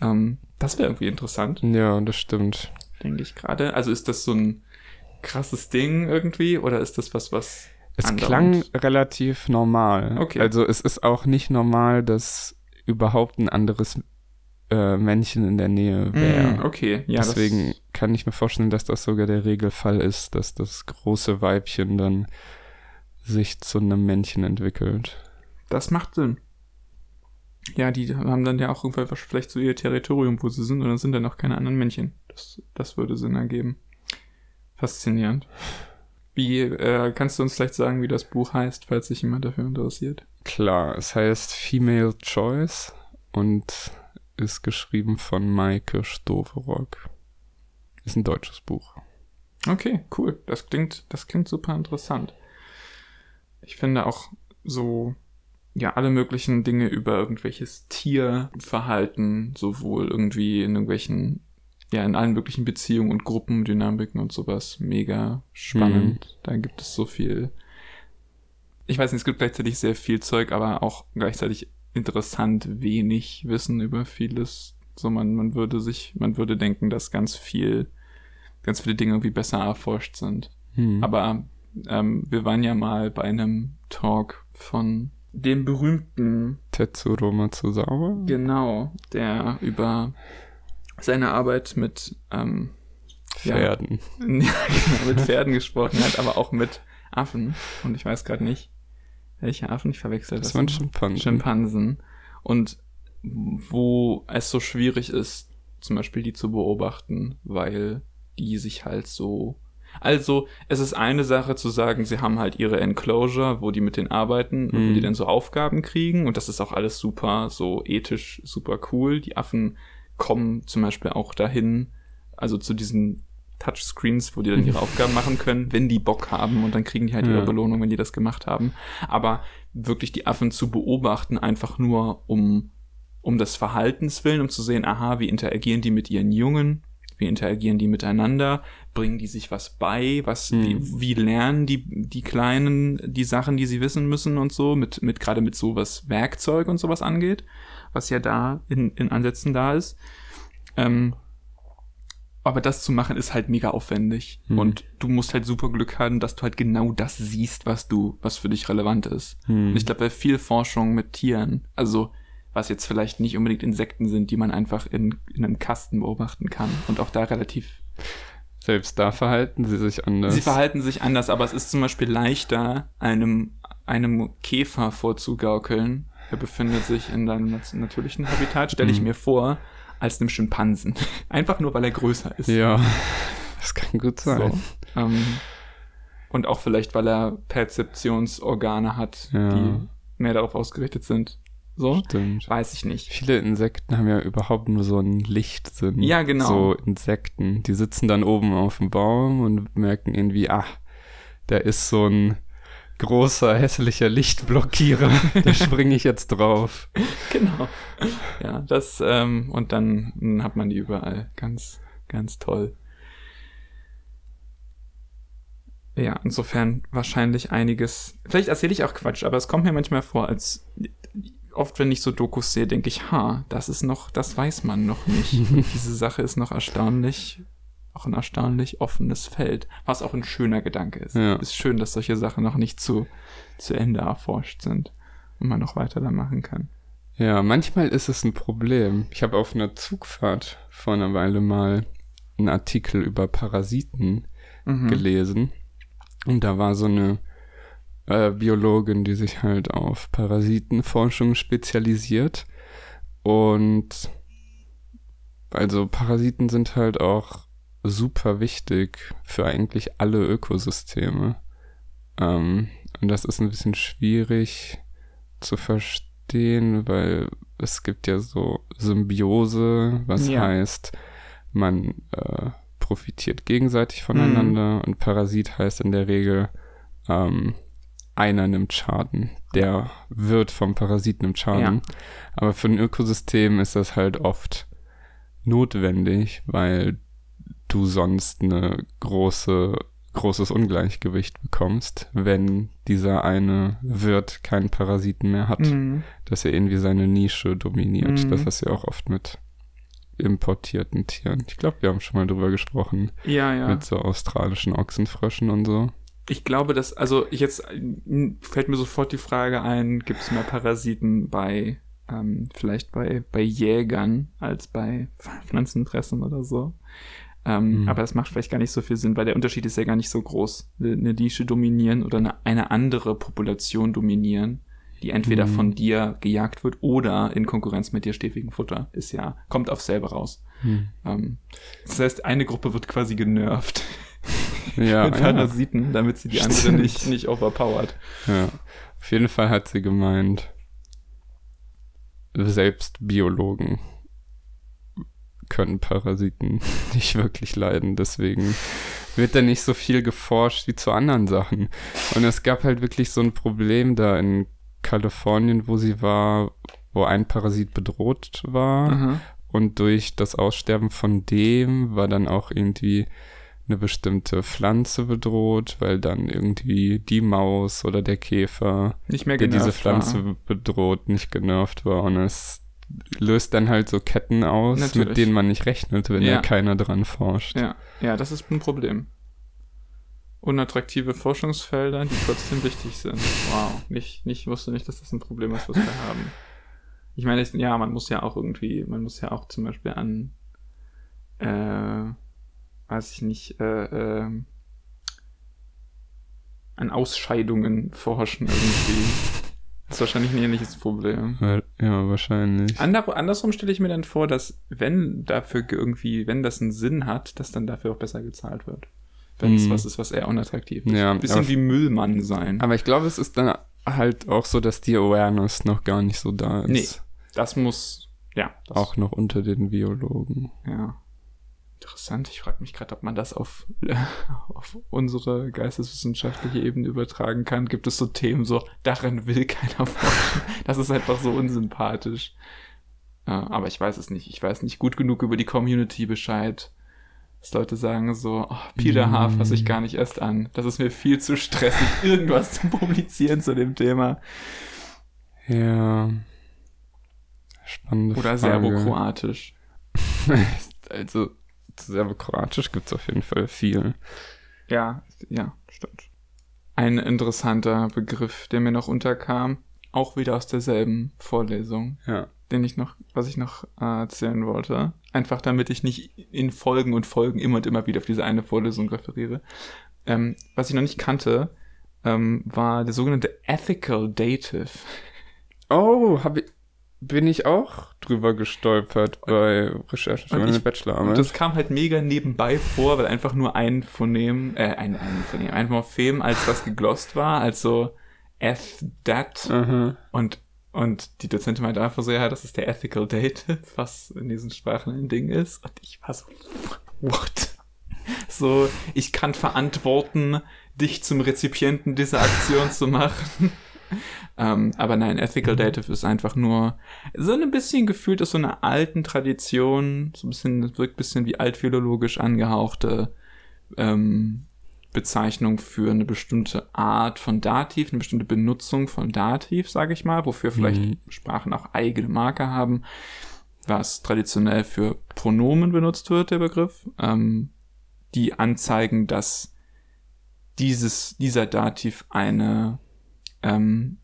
Ähm, das wäre irgendwie interessant. Ja, das stimmt. Denke ich gerade. Also ist das so ein krasses Ding irgendwie oder ist das was, was es Andauernd. klang relativ normal. Okay. Also es ist auch nicht normal, dass überhaupt ein anderes äh, Männchen in der Nähe mm, wäre. Mm, okay, ja. Deswegen kann ich mir vorstellen, dass das sogar der Regelfall ist, dass das große Weibchen dann sich zu einem Männchen entwickelt. Das macht Sinn. Ja, die haben dann ja auch irgendwann vielleicht so ihr Territorium, wo sie sind, und dann sind dann auch keine anderen Männchen. Das, das würde Sinn ergeben. Faszinierend. Wie, äh, kannst du uns vielleicht sagen, wie das Buch heißt, falls sich jemand dafür interessiert? Klar, es heißt Female Choice und ist geschrieben von Maike Stoverock. Ist ein deutsches Buch. Okay, cool. Das klingt, das klingt super interessant. Ich finde auch so, ja, alle möglichen Dinge über irgendwelches Tierverhalten, sowohl irgendwie in irgendwelchen ja, in allen möglichen Beziehungen und Gruppendynamiken und sowas mega spannend. Mhm. Da gibt es so viel. Ich weiß nicht, es gibt gleichzeitig sehr viel Zeug, aber auch gleichzeitig interessant wenig Wissen über vieles. So, man, man würde sich, man würde denken, dass ganz viel, ganz viele Dinge irgendwie besser erforscht sind. Mhm. Aber ähm, wir waren ja mal bei einem Talk von dem berühmten Tetsuro Matsuzawa. Genau, der über seine Arbeit mit ähm, Pferden. Ja, genau, mit Pferden gesprochen hat, aber auch mit Affen. Und ich weiß gerade nicht, welche Affen ich verwechselt Das waren Schimpansen. Schimpansen. Und wo es so schwierig ist, zum Beispiel die zu beobachten, weil die sich halt so. Also, es ist eine Sache zu sagen, sie haben halt ihre Enclosure, wo die mit denen arbeiten und wo die mhm. dann so Aufgaben kriegen. Und das ist auch alles super, so ethisch super cool. Die Affen kommen zum Beispiel auch dahin, also zu diesen Touchscreens, wo die dann ihre Aufgaben machen können, wenn die Bock haben und dann kriegen die halt ihre Belohnung, wenn die das gemacht haben. Aber wirklich die Affen zu beobachten, einfach nur um, um des Verhaltens willen, um zu sehen, aha, wie interagieren die mit ihren Jungen, wie interagieren die miteinander, bringen die sich was bei, was, mhm. wie, wie lernen die, die Kleinen die Sachen, die sie wissen müssen und so, mit, mit gerade mit so was Werkzeug und sowas angeht was ja da in, in Ansätzen da ist. Ähm, aber das zu machen ist halt mega aufwendig. Hm. Und du musst halt super Glück haben, dass du halt genau das siehst, was du, was für dich relevant ist. Hm. Und ich glaube, bei viel Forschung mit Tieren, also was jetzt vielleicht nicht unbedingt Insekten sind, die man einfach in, in einem Kasten beobachten kann und auch da relativ. Selbst da verhalten sie sich anders. Sie verhalten sich anders, aber es ist zum Beispiel leichter, einem, einem Käfer vorzugaukeln, er befindet sich in seinem natürlichen Habitat, stelle ich mhm. mir vor, als einem Schimpansen. Einfach nur, weil er größer ist. Ja, das kann gut sein. So, ähm, und auch vielleicht, weil er Perzeptionsorgane hat, ja. die mehr darauf ausgerichtet sind. So? Stimmt. Weiß ich nicht. Viele Insekten haben ja überhaupt nur so einen Lichtsinn. Ja, genau. So Insekten. Die sitzen dann oben auf dem Baum und merken irgendwie, ach, da ist so ein großer, hässlicher Lichtblockierer. da springe ich jetzt drauf. Genau. Ja, das, ähm, und dann, dann hat man die überall. Ganz, ganz toll. Ja, insofern wahrscheinlich einiges. Vielleicht erzähle ich auch Quatsch, aber es kommt mir manchmal vor, als oft, wenn ich so Dokus sehe, denke ich, ha, das ist noch, das weiß man noch nicht. diese Sache ist noch erstaunlich auch ein erstaunlich offenes Feld, was auch ein schöner Gedanke ist. Ja. Ist schön, dass solche Sachen noch nicht zu, zu Ende erforscht sind und man noch weiter da machen kann. Ja, manchmal ist es ein Problem. Ich habe auf einer Zugfahrt vor einer Weile mal einen Artikel über Parasiten mhm. gelesen. Und da war so eine äh, Biologin, die sich halt auf Parasitenforschung spezialisiert. Und also Parasiten sind halt auch super wichtig für eigentlich alle Ökosysteme. Ähm, und das ist ein bisschen schwierig zu verstehen, weil es gibt ja so Symbiose, was ja. heißt, man äh, profitiert gegenseitig voneinander mhm. und Parasit heißt in der Regel, ähm, einer nimmt Schaden, der wird vom Parasiten nimmt Schaden. Ja. Aber für ein Ökosystem ist das halt oft notwendig, weil du sonst eine große großes Ungleichgewicht bekommst, wenn dieser eine Wirt keinen Parasiten mehr hat, mhm. dass er irgendwie seine Nische dominiert. Mhm. Das hast du ja auch oft mit importierten Tieren. Ich glaube, wir haben schon mal drüber gesprochen. Ja, ja. Mit so australischen Ochsenfröschen und so. Ich glaube, dass, also jetzt fällt mir sofort die Frage ein, gibt es mehr Parasiten bei, ähm, vielleicht bei, bei Jägern als bei Pflanzenfressern oder so? Ähm, mhm. Aber das macht vielleicht gar nicht so viel Sinn, weil der Unterschied ist ja gar nicht so groß. Eine Nische dominieren oder eine, eine andere Population dominieren, die entweder mhm. von dir gejagt wird oder in Konkurrenz mit dir steht wegen Futter, ist ja, kommt auf selber raus. Mhm. Ähm, das heißt, eine Gruppe wird quasi genervt. Ja, mit Parasiten, ja. damit sie die Stimmt. andere nicht, nicht overpowert. Ja, auf jeden Fall hat sie gemeint, selbst Biologen können Parasiten nicht wirklich leiden. Deswegen wird da nicht so viel geforscht wie zu anderen Sachen. Und es gab halt wirklich so ein Problem da in Kalifornien, wo sie war, wo ein Parasit bedroht war. Mhm. Und durch das Aussterben von dem war dann auch irgendwie eine bestimmte Pflanze bedroht, weil dann irgendwie die Maus oder der Käfer, der diese Pflanze war. bedroht, nicht genervt war. Und es löst dann halt so Ketten aus, Natürlich. mit denen man nicht rechnet, wenn ja. da keiner dran forscht. Ja. ja, das ist ein Problem. Unattraktive Forschungsfelder, die trotzdem wichtig sind. Wow, nicht, nicht, wusste nicht, dass das ein Problem ist, was wir haben. Ich meine, ja, man muss ja auch irgendwie, man muss ja auch zum Beispiel an, äh, weiß ich nicht, äh, äh, an Ausscheidungen forschen irgendwie. Das ist wahrscheinlich ein ähnliches Problem. Ja, wahrscheinlich. Ander, andersrum stelle ich mir dann vor, dass wenn dafür irgendwie, wenn das einen Sinn hat, dass dann dafür auch besser gezahlt wird. Wenn es mm. was ist, was eher unattraktiv ist. Ja, Ein bisschen wie Müllmann sein. Aber ich glaube, es ist dann halt auch so, dass die Awareness noch gar nicht so da ist. Nee, das muss, ja. Das auch noch unter den Biologen. Ja. Interessant. Ich frage mich gerade, ob man das auf, auf unsere geisteswissenschaftliche Ebene übertragen kann. Gibt es so Themen, so darin will keiner forschen. Das ist einfach so unsympathisch. Äh, aber ich weiß es nicht. Ich weiß nicht gut genug über die Community Bescheid. Dass Leute sagen so, oh, Peter mm. Fasse ich gar nicht erst an. Das ist mir viel zu stressig, irgendwas zu publizieren zu dem Thema. Ja. Spannende Oder Serbo-Kroatisch. also, Serbokroatisch gibt es auf jeden Fall viel. Ja, ja, stimmt. Ein interessanter Begriff, der mir noch unterkam, auch wieder aus derselben Vorlesung, ja. den ich noch, was ich noch äh, erzählen wollte. Einfach damit ich nicht in Folgen und Folgen immer und immer wieder auf diese eine Vorlesung referiere. Ähm, was ich noch nicht kannte, ähm, war der sogenannte Ethical Dative. Oh, habe ich, bin ich auch drüber gestolpert bei Recherchen für meine Bachelorarbeit. Und das kam halt mega nebenbei vor, weil einfach nur ein Phonem, äh, ein, ein Phonem, ein Morphem, als das geglost war, also F that mhm. und und die Dozentin meinte einfach so, ja, das ist der Ethical Dative, was in diesen Sprachen ein Ding ist. Und ich war so, what? So, ich kann verantworten, dich zum Rezipienten dieser Aktion zu machen. Ähm, aber nein, Ethical Dative ist einfach nur so ein bisschen gefühlt aus so einer alten Tradition, so ein bisschen, wirkt ein bisschen wie altphilologisch angehauchte ähm, Bezeichnung für eine bestimmte Art von Dativ, eine bestimmte Benutzung von Dativ, sage ich mal, wofür vielleicht mhm. Sprachen auch eigene Marker haben, was traditionell für Pronomen benutzt wird, der Begriff, ähm, die anzeigen, dass dieses, dieser Dativ eine ähm,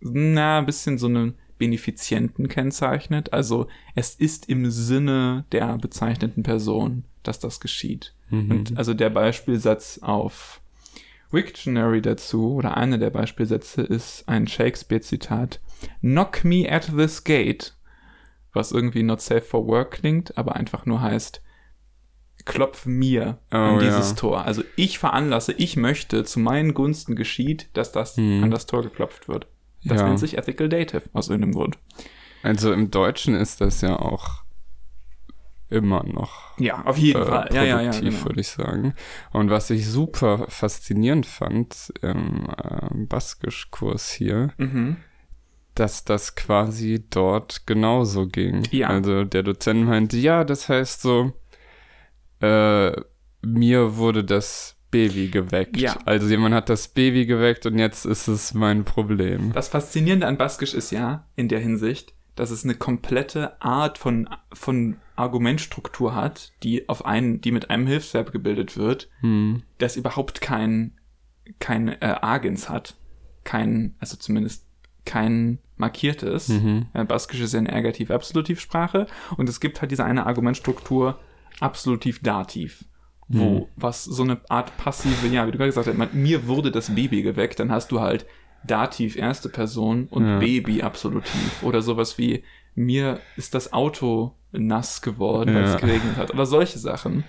na, ein bisschen so einen Benefizienten kennzeichnet. Also es ist im Sinne der bezeichneten Person, dass das geschieht. Mhm. Und also der Beispielsatz auf Wiktionary dazu, oder einer der Beispielsätze ist ein Shakespeare-Zitat. Knock me at this gate, was irgendwie not safe for work klingt, aber einfach nur heißt, klopf mir oh, an dieses ja. Tor. Also ich veranlasse, ich möchte, zu meinen Gunsten geschieht, dass das hm. an das Tor geklopft wird. Das ja. nennt sich Ethical Dative, aus irgendeinem Grund. Also im Deutschen ist das ja auch immer noch. Ja, auf jeden äh, Fall. Ja, ja, ja. Genau. würde ich sagen. Und was ich super faszinierend fand im äh, Baskisch-Kurs hier, mhm. dass das quasi dort genauso ging. Ja. Also der Dozent meinte, ja, das heißt so, äh, mir wurde das Baby geweckt. Ja. Also jemand hat das Baby geweckt und jetzt ist es mein Problem. Das Faszinierende an Baskisch ist ja, in der Hinsicht, dass es eine komplette Art von, von Argumentstruktur hat, die auf einen, die mit einem Hilfsverb gebildet wird, hm. das überhaupt kein, kein äh, Agens hat. Kein, also zumindest kein markiertes. Mhm. Äh, Baskisch ist ja eine Ergativ-Absolutiv-Sprache und es gibt halt diese eine Argumentstruktur Absolutiv-Dativ wo mhm. was so eine Art passive, ja, wie du gerade gesagt hast, mir wurde das Baby geweckt, dann hast du halt Dativ erste Person und ja. Baby Absolutiv oder sowas wie mir ist das Auto nass geworden, weil es geregnet hat oder solche Sachen.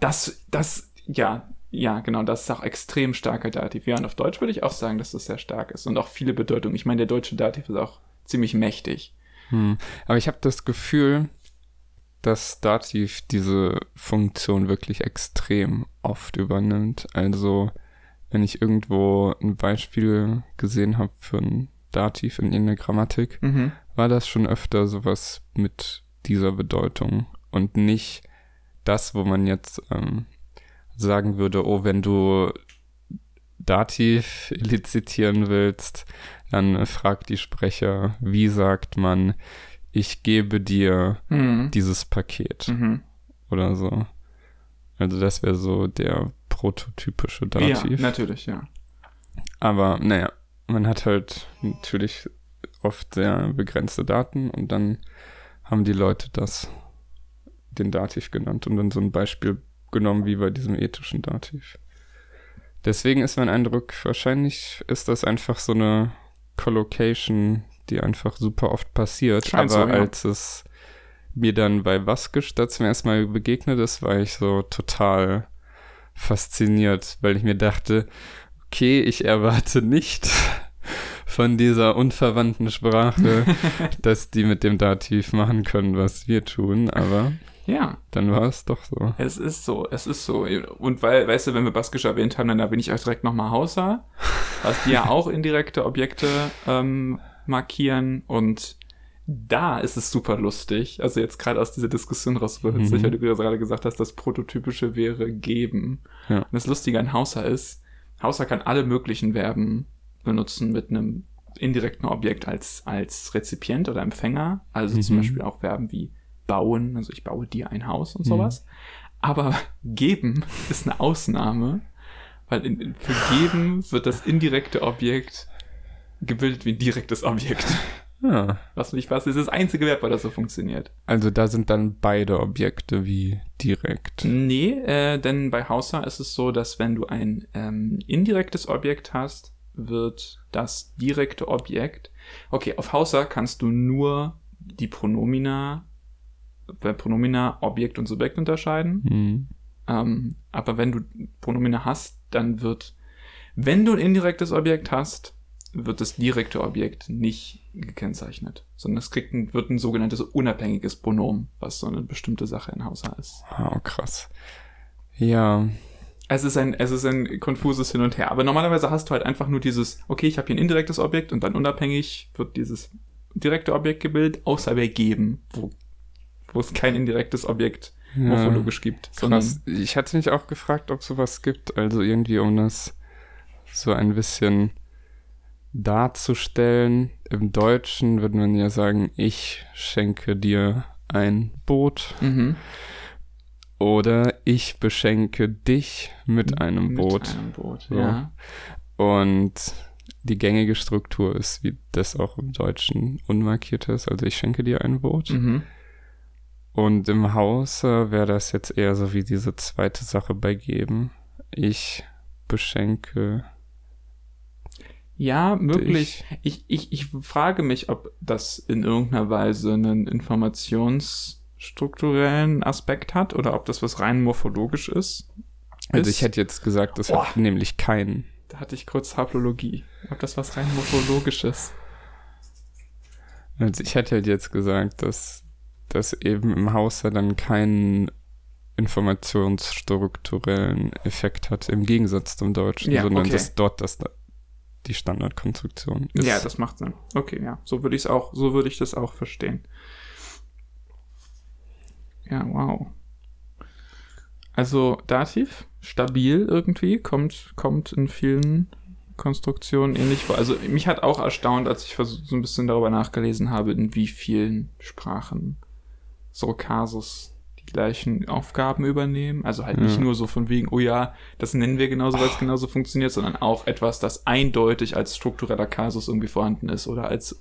Das, das, ja, ja, genau, das ist auch extrem starker Dativ. Ja, und auf Deutsch würde ich auch sagen, dass das sehr stark ist und auch viele Bedeutungen. Ich meine, der deutsche Dativ ist auch ziemlich mächtig. Hm. Aber ich habe das Gefühl, dass Dativ diese Funktion wirklich extrem oft übernimmt. Also, wenn ich irgendwo ein Beispiel gesehen habe für ein Dativ in irgendeiner Grammatik, mhm. war das schon öfter sowas mit dieser Bedeutung und nicht das, wo man jetzt ähm, sagen würde, oh, wenn du Dativ elizitieren willst, dann fragt die Sprecher, wie sagt man ich gebe dir mhm. dieses Paket mhm. oder so. Also das wäre so der prototypische Dativ. Ja, natürlich, ja. Aber naja, man hat halt natürlich oft sehr begrenzte Daten und dann haben die Leute das den Dativ genannt und dann so ein Beispiel genommen wie bei diesem ethischen Dativ. Deswegen ist mein Eindruck, wahrscheinlich ist das einfach so eine Collocation die einfach super oft passiert. Scheint aber so, ja. als es mir dann bei Waskisch da zum ersten Mal begegnet ist, war ich so total fasziniert, weil ich mir dachte, okay, ich erwarte nicht von dieser unverwandten Sprache, dass die mit dem Dativ machen können, was wir tun, aber ja. Dann war es doch so. Es ist so, es ist so. Und weil, weißt du, wenn wir Baskisch erwähnt haben, dann da bin ich auch direkt nochmal Hausa, was die ja auch indirekte Objekte ähm, markieren und da ist es super lustig. Also jetzt gerade aus dieser Diskussion raus, mhm. sicher, du gerade gesagt hast, das Prototypische wäre geben. Ja. Und das Lustige an Hauser ist, Hauser kann alle möglichen Verben benutzen mit einem indirekten Objekt als, als Rezipient oder Empfänger. Also mhm. zum Beispiel auch Verben wie bauen, also ich baue dir ein Haus und sowas. Mhm. Aber geben ist eine Ausnahme, weil in, für geben wird das indirekte Objekt gebildet wie ein direktes Objekt. Ja. Was nicht was ist das einzige Verb, weil das so funktioniert. Also da sind dann beide Objekte wie direkt. Nee, äh, denn bei Hausa ist es so, dass wenn du ein ähm, indirektes Objekt hast, wird das direkte Objekt. Okay, auf Hausa kannst du nur die Pronomina, bei Pronomina Objekt und Subjekt unterscheiden. Mhm. Ähm, aber wenn du Pronomina hast, dann wird, wenn du ein indirektes Objekt hast, wird das direkte Objekt nicht gekennzeichnet, sondern es kriegt ein, wird ein sogenanntes unabhängiges Pronomen, was so eine bestimmte Sache in Hausa ist. Oh, krass. Ja. Es ist ein, es ist ein konfuses Hin und Her. Aber normalerweise hast du halt einfach nur dieses, okay, ich habe hier ein indirektes Objekt und dann unabhängig wird dieses direkte Objekt gebildet, außer wir geben, wo, wo es kein indirektes Objekt ja, morphologisch gibt. Krass. Ich hatte mich auch gefragt, ob sowas gibt, also irgendwie um das so ein bisschen darzustellen. Im Deutschen würde man ja sagen, ich schenke dir ein Boot. Mhm. Oder ich beschenke dich mit einem mit Boot. Einem Boot so. ja. Und die gängige Struktur ist, wie das auch im Deutschen unmarkiert ist. Also ich schenke dir ein Boot. Mhm. Und im Hause wäre das jetzt eher so wie diese zweite Sache bei geben. Ich beschenke ja, möglich. Ich, ich, ich frage mich, ob das in irgendeiner Weise ein Informations, strukturellen Aspekt hat oder ob das was rein morphologisch ist. Also ich hätte jetzt gesagt, das oh. hat nämlich keinen. Da hatte ich kurz Haplologie. Ob das was rein morphologisches? Also ich hätte halt jetzt gesagt, dass das eben im Haus dann keinen informationsstrukturellen Effekt hat, im Gegensatz zum Deutschen, ja, sondern okay. dass dort das die Standardkonstruktion ist. Ja, das macht Sinn. Okay, ja. So würde ich es auch, so würde ich das auch verstehen. Ja, wow. Also Dativ, stabil irgendwie, kommt, kommt in vielen Konstruktionen ähnlich vor. Also mich hat auch erstaunt, als ich so ein bisschen darüber nachgelesen habe, in wie vielen Sprachen so Kasus die gleichen Aufgaben übernehmen. Also halt nicht nur so von wegen, oh ja, das nennen wir genauso, weil es genauso funktioniert, sondern auch etwas, das eindeutig als struktureller Kasus irgendwie vorhanden ist oder als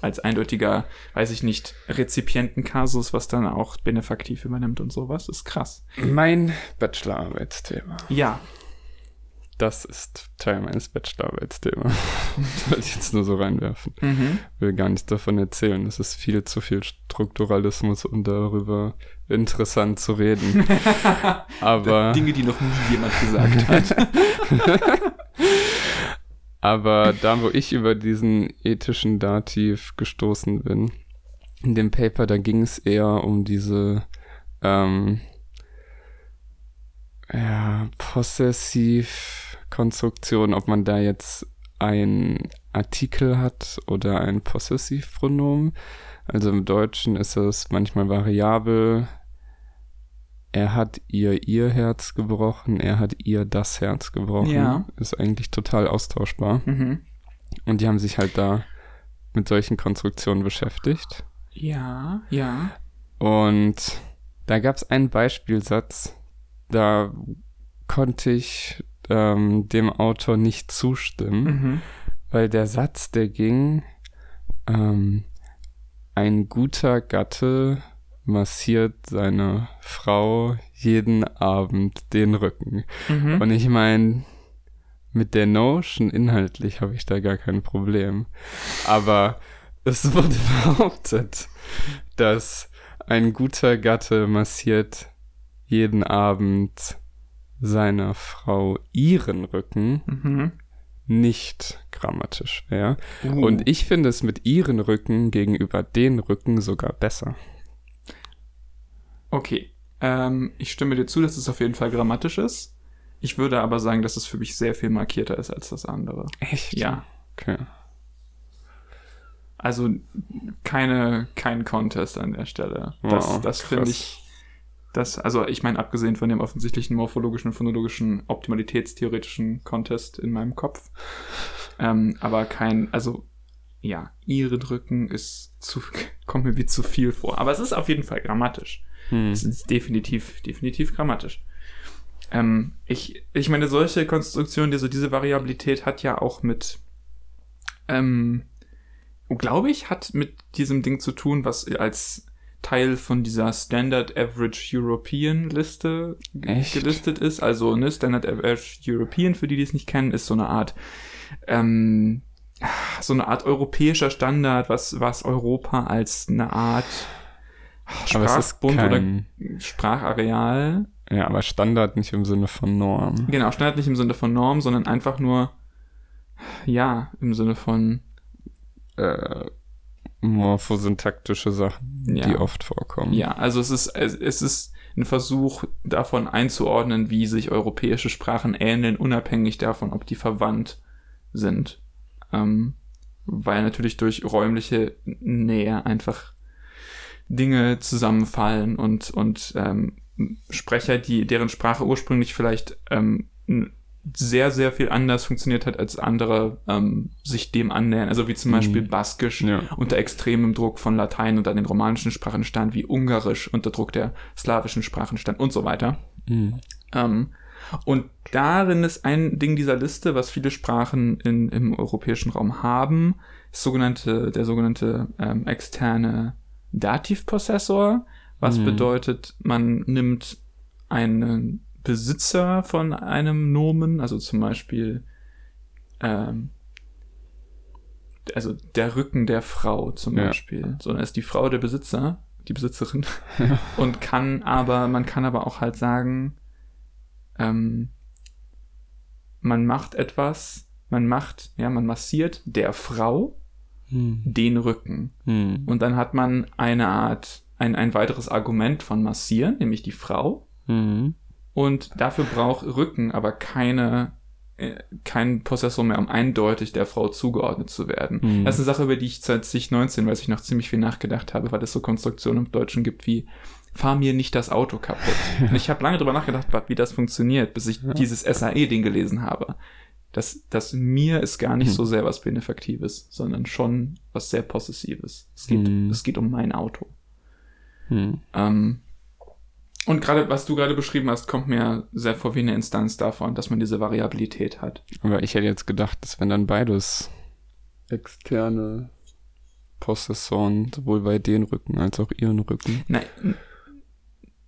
als eindeutiger, weiß ich nicht, Rezipientenkasus, was dann auch benefaktiv übernimmt und sowas. ist krass. Mein Bachelorarbeitsthema. Ja. Das ist Teil meines Bachelorarbeitsthemas. Soll ich jetzt nur so reinwerfen. Mhm. Will gar nichts davon erzählen. Es ist viel zu viel Strukturalismus, um darüber interessant zu reden. Aber. Dinge, die noch nie jemand gesagt hat. Aber da, wo ich über diesen ethischen Dativ gestoßen bin, in dem Paper, da ging es eher um diese ähm, ja, Possessivkonstruktion, ob man da jetzt ein Artikel hat oder ein Possessivpronomen. Also im Deutschen ist es manchmal variabel, er hat ihr ihr Herz gebrochen, er hat ihr das Herz gebrochen. Ja. Ist eigentlich total austauschbar. Mhm. Und die haben sich halt da mit solchen Konstruktionen beschäftigt. Ja, ja. Und da gab es einen Beispielsatz, da konnte ich ähm, dem Autor nicht zustimmen, mhm. weil der Satz, der ging, ähm, ein guter Gatte massiert seine Frau jeden Abend den Rücken. Mhm. Und ich meine, mit der Notion inhaltlich habe ich da gar kein Problem. Aber es wurde behauptet, dass ein guter Gatte massiert jeden Abend seiner Frau ihren Rücken. Mhm. Nicht grammatisch wäre. Uh. Und ich finde es mit ihren Rücken gegenüber den Rücken sogar besser. Okay. Ähm, ich stimme dir zu, dass es auf jeden Fall grammatisch ist. Ich würde aber sagen, dass es für mich sehr viel markierter ist als das andere. Echt? Ja. Okay. Also keine, kein Contest an der Stelle. Das, wow, das finde ich. Das, also ich meine, abgesehen von dem offensichtlichen morphologischen, phonologischen, optimalitätstheoretischen Contest in meinem Kopf. Ähm, aber kein, also ja, ihre Drücken ist zu, kommt mir wie zu viel vor. Aber es ist auf jeden Fall grammatisch. Hm. Das ist definitiv, definitiv grammatisch. Ähm, ich, ich meine, solche Konstruktionen, also diese Variabilität hat ja auch mit, ähm, glaube ich, hat mit diesem Ding zu tun, was als Teil von dieser Standard Average European Liste Echt? gelistet ist. Also, ne, Standard Average European, für die, die es nicht kennen, ist so eine Art, ähm, so eine Art europäischer Standard, was, was Europa als eine Art Sprachbund oder Sprachareal. Ja, aber Standard nicht im Sinne von Norm. Genau, Standard nicht im Sinne von Norm, sondern einfach nur, ja, im Sinne von äh, morphosyntaktische Sachen, ja. die oft vorkommen. Ja, also es ist, es ist ein Versuch davon einzuordnen, wie sich europäische Sprachen ähneln, unabhängig davon, ob die verwandt sind. Ähm, weil natürlich durch räumliche Nähe einfach Dinge zusammenfallen und, und ähm, Sprecher, die deren Sprache ursprünglich vielleicht ähm, sehr, sehr viel anders funktioniert hat als andere, ähm, sich dem annähern. Also wie zum Beispiel mhm. Baskisch ja. unter extremem Druck von Latein und an den romanischen Sprachen stand, wie Ungarisch unter Druck der slawischen Sprachen stand und so weiter. Mhm. Ähm, und darin ist ein Ding dieser Liste, was viele Sprachen in, im europäischen Raum haben, sogenannte, der sogenannte ähm, externe Dativpossessor, was mhm. bedeutet, man nimmt einen Besitzer von einem Nomen, also zum Beispiel ähm, also der Rücken der Frau zum ja. Beispiel, sondern ist die Frau der Besitzer die Besitzerin. Ja. Und kann aber, man kann aber auch halt sagen, ähm, man macht etwas, man macht, ja, man massiert der Frau hm. den Rücken. Hm. Und dann hat man eine Art, ein, ein weiteres Argument von massieren, nämlich die Frau. Hm. Und dafür braucht Rücken aber keine äh, kein Prozessor mehr, um eindeutig der Frau zugeordnet zu werden. Mhm. Das ist eine Sache, über die ich seit 2019, weiß ich noch ziemlich viel nachgedacht habe, weil es so Konstruktionen im Deutschen gibt wie fahr mir nicht das Auto kaputt. Und ich habe lange drüber nachgedacht, wie das funktioniert, bis ich ja. dieses SAE-Ding gelesen habe. Das, das mir ist gar nicht hm. so sehr was Benefaktives, sondern schon was sehr Possessives. Es geht, hm. es geht um mein Auto. Hm. Ähm, und gerade, was du gerade beschrieben hast, kommt mir sehr vor wie eine Instanz davon, dass man diese Variabilität hat. Aber ich hätte jetzt gedacht, dass wenn dann beides externe Possessoren, sowohl bei den Rücken als auch ihren Rücken. Na,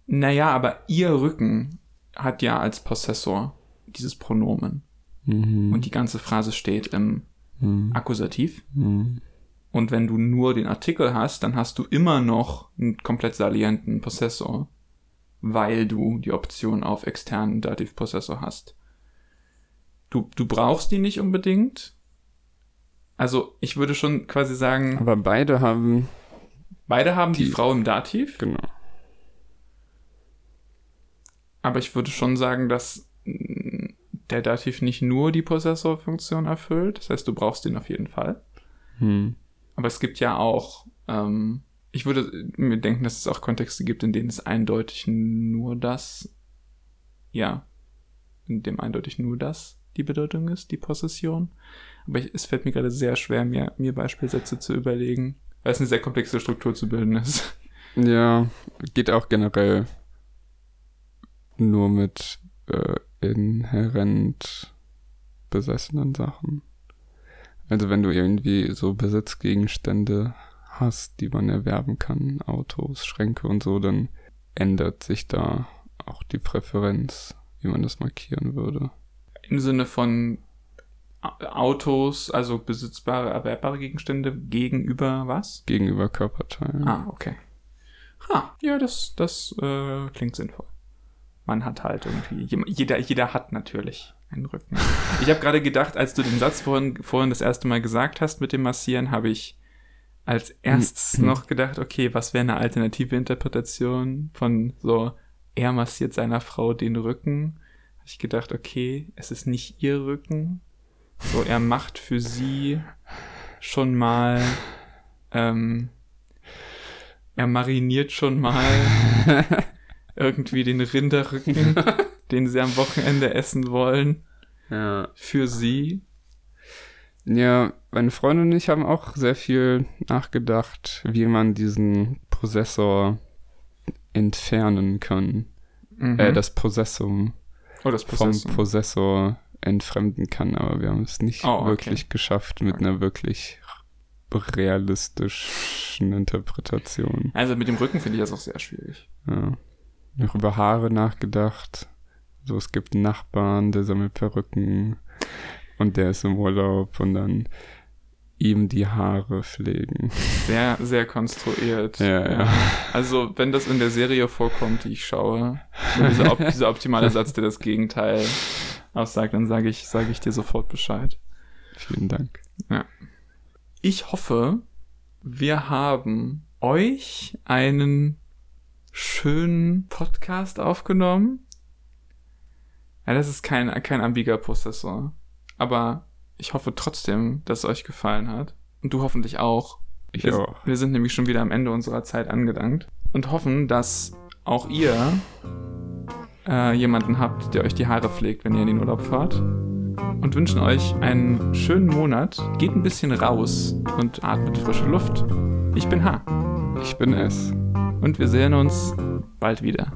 naja, aber ihr Rücken hat ja als Possessor dieses Pronomen. Mhm. Und die ganze Phrase steht im mhm. Akkusativ. Mhm. Und wenn du nur den Artikel hast, dann hast du immer noch einen komplett salienten Possessor, weil du die Option auf externen Dativpossessor hast. Du, du brauchst die nicht unbedingt. Also ich würde schon quasi sagen. Aber beide haben. Beide haben die, die Frau im Dativ. Genau. Aber ich würde schon sagen, dass der Dativ nicht nur die Prozessorfunktion erfüllt. Das heißt, du brauchst den auf jeden Fall. Hm. Aber es gibt ja auch, ähm, ich würde mir denken, dass es auch Kontexte gibt, in denen es eindeutig nur das, ja, in dem eindeutig nur das die Bedeutung ist, die Possession. Aber ich, es fällt mir gerade sehr schwer, mir, mir Beispielsätze zu überlegen, weil es eine sehr komplexe Struktur zu bilden ist. Ja, geht auch generell nur mit äh, inhärent besessenen Sachen. Also wenn du irgendwie so Besitzgegenstände hast, die man erwerben kann, Autos, Schränke und so, dann ändert sich da auch die Präferenz, wie man das markieren würde. Im Sinne von Autos, also besitzbare, erwerbbare Gegenstände gegenüber was? Gegenüber Körperteilen. Ah, okay. Ha, ja, das, das äh, klingt sinnvoll man hat halt irgendwie, jeder, jeder hat natürlich einen Rücken. Ich habe gerade gedacht, als du den Satz vorhin, vorhin das erste Mal gesagt hast mit dem Massieren, habe ich als erstes mhm. noch gedacht, okay, was wäre eine alternative Interpretation von so, er massiert seiner Frau den Rücken. Habe ich gedacht, okay, es ist nicht ihr Rücken. So, er macht für sie schon mal, ähm, er mariniert schon mal irgendwie den Rinderrücken, den sie am Wochenende essen wollen. Ja. Für sie. Ja, meine Freundin und ich haben auch sehr viel nachgedacht, wie man diesen Prozessor entfernen kann. Mhm. Äh, das Possessum oh, das vom Prozessor entfremden kann, aber wir haben es nicht oh, okay. wirklich geschafft mit okay. einer wirklich realistischen Interpretation. Also mit dem Rücken finde ich das auch sehr schwierig. Ja noch über Haare nachgedacht. So, es gibt einen Nachbarn, der sammelt Perücken und der ist im Urlaub und dann ihm die Haare pflegen. Sehr, sehr konstruiert. Ja, ja. Also, wenn das in der Serie vorkommt, die ich schaue, dieser, op dieser optimale Satz, der das Gegenteil aussagt, dann sage ich, sage ich dir sofort Bescheid. Vielen Dank. Ja. Ich hoffe, wir haben euch einen schönen Podcast aufgenommen. Ja, das ist kein, kein Amiga-Prozessor. Aber ich hoffe trotzdem, dass es euch gefallen hat. Und du hoffentlich auch. Ich wir, auch. Wir sind nämlich schon wieder am Ende unserer Zeit angelangt. Und hoffen, dass auch ihr äh, jemanden habt, der euch die Haare pflegt, wenn ihr in den Urlaub fahrt. Und wünschen euch einen schönen Monat. Geht ein bisschen raus und atmet frische Luft. Ich bin H. Ich bin S und wir sehen uns bald wieder.